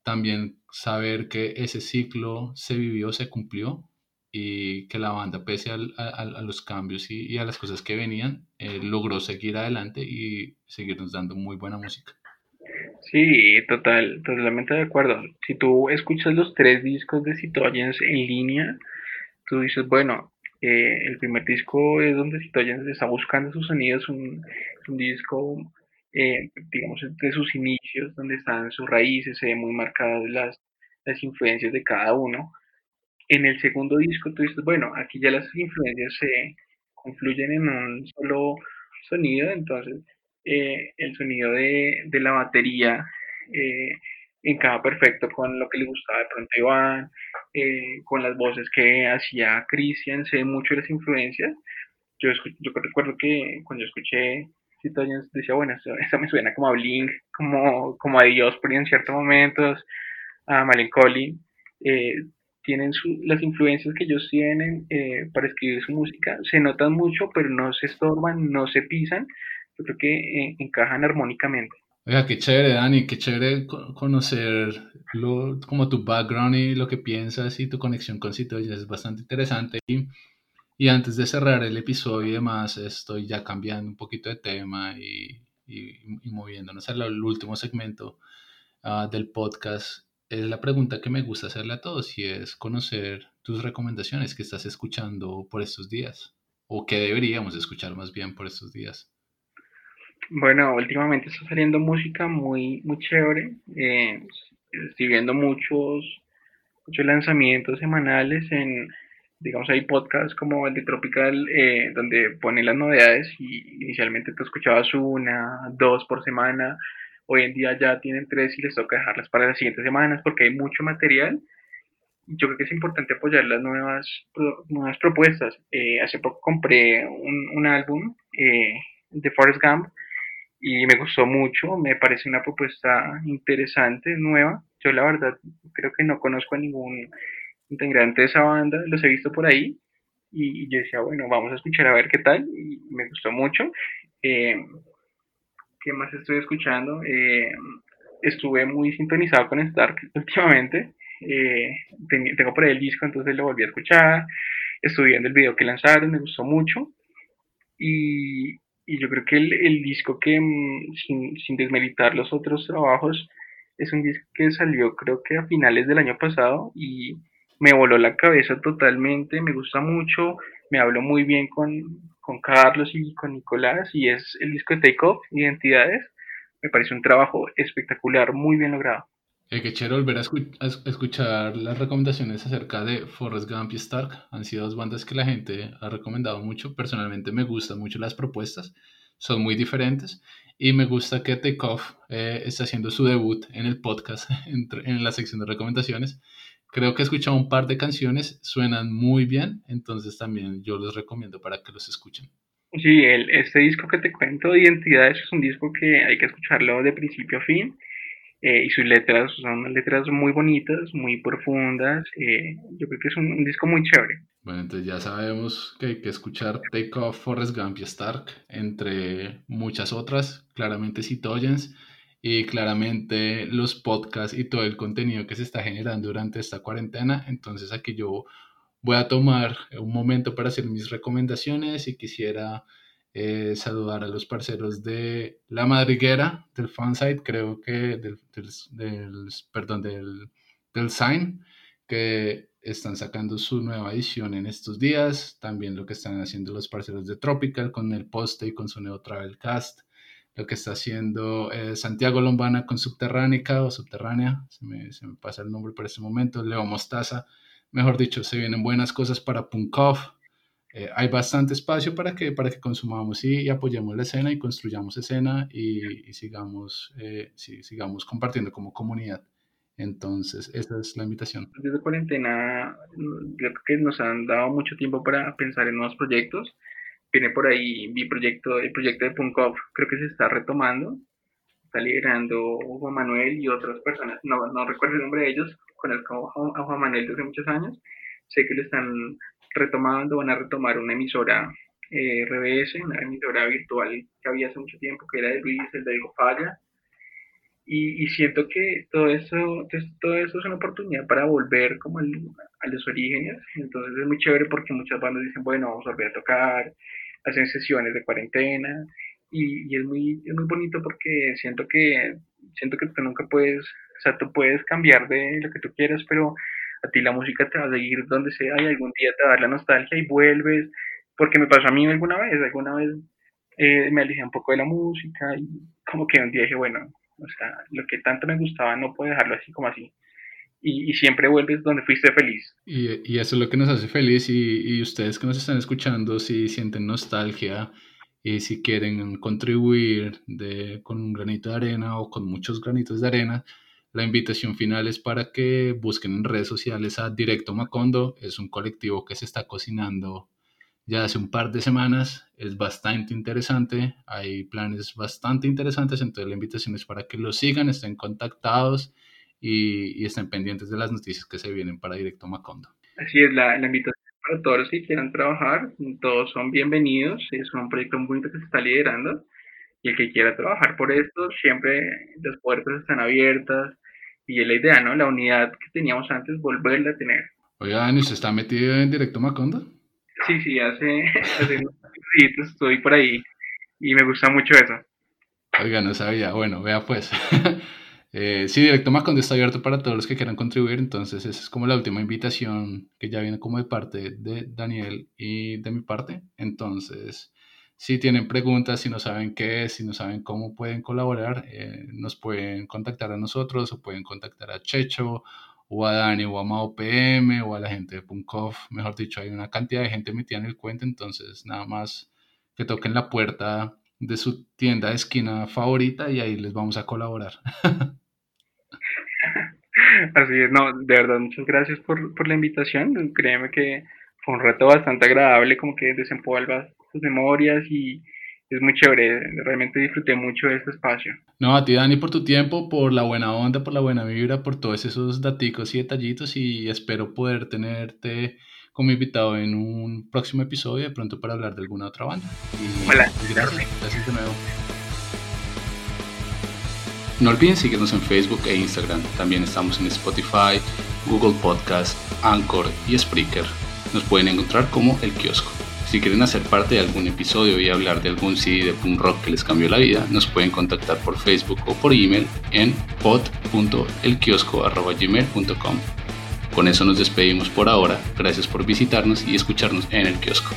también saber que ese ciclo se vivió, se cumplió y que la banda, pese al, a, a, los cambios y, y, a las cosas que venían, eh, logró seguir adelante y seguirnos dando muy buena música. Sí, total, totalmente de acuerdo. Si tú escuchas los tres discos de Citoyens en línea, tú dices, bueno, eh, el primer disco es donde Citoyens está buscando sus sonidos, un, un disco, eh, digamos, de sus inicios, donde están sus raíces, se ven muy marcadas las, las influencias de cada uno. En el segundo disco tú dices, bueno, aquí ya las influencias se confluyen en un solo sonido, entonces eh, el sonido de, de la batería eh, encaja perfecto con lo que le gustaba de pronto Iván, eh, con las voces que hacía Christian, sé mucho de las influencias. Yo, yo recuerdo que cuando yo escuché Citoyens decía, bueno, eso, me suena como a Blink, como, como a Dios por en ciertos momentos, a Melancholy. Eh, tienen su, las influencias que ellos tienen eh, para escribir su música, se notan mucho, pero no se estorban, no se pisan. Yo creo que eh, encajan armónicamente. Oiga, qué chévere, Dani, qué chévere conocer lo, como tu background y lo que piensas y tu conexión con Citoyens es bastante interesante. Y, y, antes de cerrar el episodio y demás, estoy ya cambiando un poquito de tema y, y, y moviéndonos al último segmento uh, del podcast. Es la pregunta que me gusta hacerle a todos y es conocer tus recomendaciones que estás escuchando por estos días o que deberíamos escuchar más bien por estos días. Bueno, últimamente está saliendo música muy, muy chévere. Eh, estoy viendo muchos, muchos lanzamientos semanales en digamos, hay podcasts como el de Tropical, eh, donde ponen las novedades y inicialmente tú escuchabas una, dos por semana, hoy en día ya tienen tres y les toca dejarlas para las siguientes semanas porque hay mucho material. Yo creo que es importante apoyar las nuevas, propuestas. Eh, hace poco compré un, un álbum eh, de Forrest Gump y me gustó mucho, me parece una propuesta interesante, nueva. Yo la verdad creo que no conozco a ningún integrante de esa banda, los he visto por ahí y, yo decía, bueno, vamos a escuchar a ver qué tal y me gustó mucho. Eh, ¿Qué más estoy escuchando? Eh, estuve muy sintonizado con Stark últimamente. Eh, tengo por ahí el disco, entonces lo volví a escuchar. Estuve viendo el video que lanzaron, me gustó mucho. Y, yo creo que el, disco que, mm, sin, sin, los otros trabajos, es un disco que salió creo que a finales del año pasado y me voló la cabeza totalmente, me gusta mucho, me habló muy bien con, con Carlos y con Nicolás y es el disco de Take Off, Identidades, me parece un trabajo espectacular, muy bien logrado. Eh, que chévere volver a, escuchar las recomendaciones acerca de Forrest Gump y Stark. Han sido dos bandas que la gente ha recomendado mucho. Personalmente me gustan mucho las propuestas. Son muy diferentes. Y me gusta que Takeoff eh, está haciendo su debut en el podcast, en, en la sección de recomendaciones. Creo que he escuchado un par de canciones, suenan muy bien, entonces también yo los recomiendo para que los escuchen. Sí, el, este disco que te cuento, Identidades, es un disco que hay que escucharlo de principio a fin eh, y sus letras son letras muy bonitas, muy profundas. Eh, yo creo que es un, disco muy chévere. Bueno, entonces ya sabemos que hay que escuchar Take Off, Forrest Gump y Stark, entre muchas otras, claramente Citoyens y claramente los podcasts y todo el contenido que se está generando durante esta cuarentena. Entonces aquí yo voy a tomar un momento para hacer mis recomendaciones y quisiera eh, saludar a los parceros de La Madriguera, del fansite, creo que del, del, perdón, del, del Sign, que están sacando su nueva edición en estos días. También lo que están haciendo los parceros de Tropical con el poste y con su nuevo Travel Cast. Lo que está haciendo eh, Santiago Lombana con Subterránica o Subterránea, se me, se me, pasa el nombre por este momento. Leo Mostaza, mejor dicho, se vienen buenas cosas para Punkov. Eh, hay bastante espacio para que, para que consumamos y, apoyemos la escena y construyamos escena y, sigamos, eh, sigamos compartiendo como comunidad. Entonces, esa es la invitación. Desde cuarentena, creo que nos han dado mucho tiempo para pensar en nuevos proyectos. Viene por ahí mi proyecto, el proyecto de Punkov, creo que se está retomando. Está liderando Juan Manuel y otras personas, no, no recuerdo el nombre de ellos, conozco a Juan Manuel desde muchos años. Sé que lo están retomando, van a retomar una emisora eh, RBS, una emisora virtual que había hace mucho tiempo, que era de Luis, el de Falla. Y, y, siento que todo eso, todo eso es una oportunidad para volver como a los orígenes. Entonces es muy chévere porque muchas bandas dicen, bueno, vamos a volver a tocar, hacen sesiones de cuarentena. Y, es, muy, es muy bonito porque siento que, siento que tú nunca puedes, o sea, tú puedes cambiar de lo que tú quieras, pero a ti la música te va a seguir donde sea y algún día te va a dar la nostalgia y vuelves, porque me pasó a mí alguna vez, alguna vez eh, me alejé un poco de la música y como que un día dije, bueno, o sea, lo que tanto me gustaba no puedo dejarlo así como así. Y, siempre vuelves donde fuiste feliz. Y, y, eso es lo que nos hace feliz y, y ustedes que nos están escuchando, si sienten nostalgia y si quieren contribuir de, con un granito de arena o con muchos granitos de arena, la invitación final es para que busquen en redes sociales a Directo Macondo. Es un colectivo que se está cocinando ya hace un par de semanas. Es bastante interesante. Hay planes bastante interesantes. Entonces la invitación es para que lo sigan, estén contactados y, estén pendientes de las noticias que se vienen para Directo Macondo. Así es, la, la invitación para todos los que quieran trabajar. Todos son bienvenidos. Es un proyecto muy bonito que se está liderando. Y el que quiera trabajar por esto, siempre las puertas están abiertas y es la idea, ¿no? La unidad que teníamos antes, volverla a tener. Oiga, ¿y usted está metido en Directo Macondo? Sí, sí, hace, hace unos días estoy por ahí y me gusta mucho eso. Oiga, no sabía. Bueno, vea pues. eh, sí, Directo Macondo está abierto para todos los que quieran contribuir, entonces esa es como la última invitación que ya viene como de parte de Daniel y de mi parte. Entonces, si tienen preguntas, si no saben qué es, si no saben cómo pueden colaborar, eh, nos pueden contactar a nosotros o pueden contactar a Checho o a Dani, o a Mao PM, o a la gente de Punkov. Mejor dicho, hay una cantidad de gente metida en el cuento, entonces nada más que toquen la puerta de su tienda de esquina favorita y ahí les vamos a colaborar. Así es, no, de verdad, muchas gracias por, por la invitación. Créeme que fue un reto bastante agradable, como que desempolvas tus memorias y es muy chévere. Realmente disfruté mucho de este espacio. No, a ti, Dani, por tu tiempo, por la buena onda, por la buena vibra, por todos esos daticos y detallitos y espero poder tenerte como invitado en un próximo episodio, de pronto para hablar de alguna otra banda. Hola. Gracias, gracias de nuevo. No olviden seguirnos en Facebook e Instagram. También estamos en Spotify, Google Podcast, Anchor y Spreaker. Nos pueden encontrar como El Kiosco. Si quieren hacer parte de algún episodio y hablar de algún CD de punk rock que les cambió la vida, nos pueden contactar por Facebook o por email en pod.elkiosco.gmail.com. Con eso nos despedimos por ahora. Gracias por visitarnos y escucharnos en el kiosco.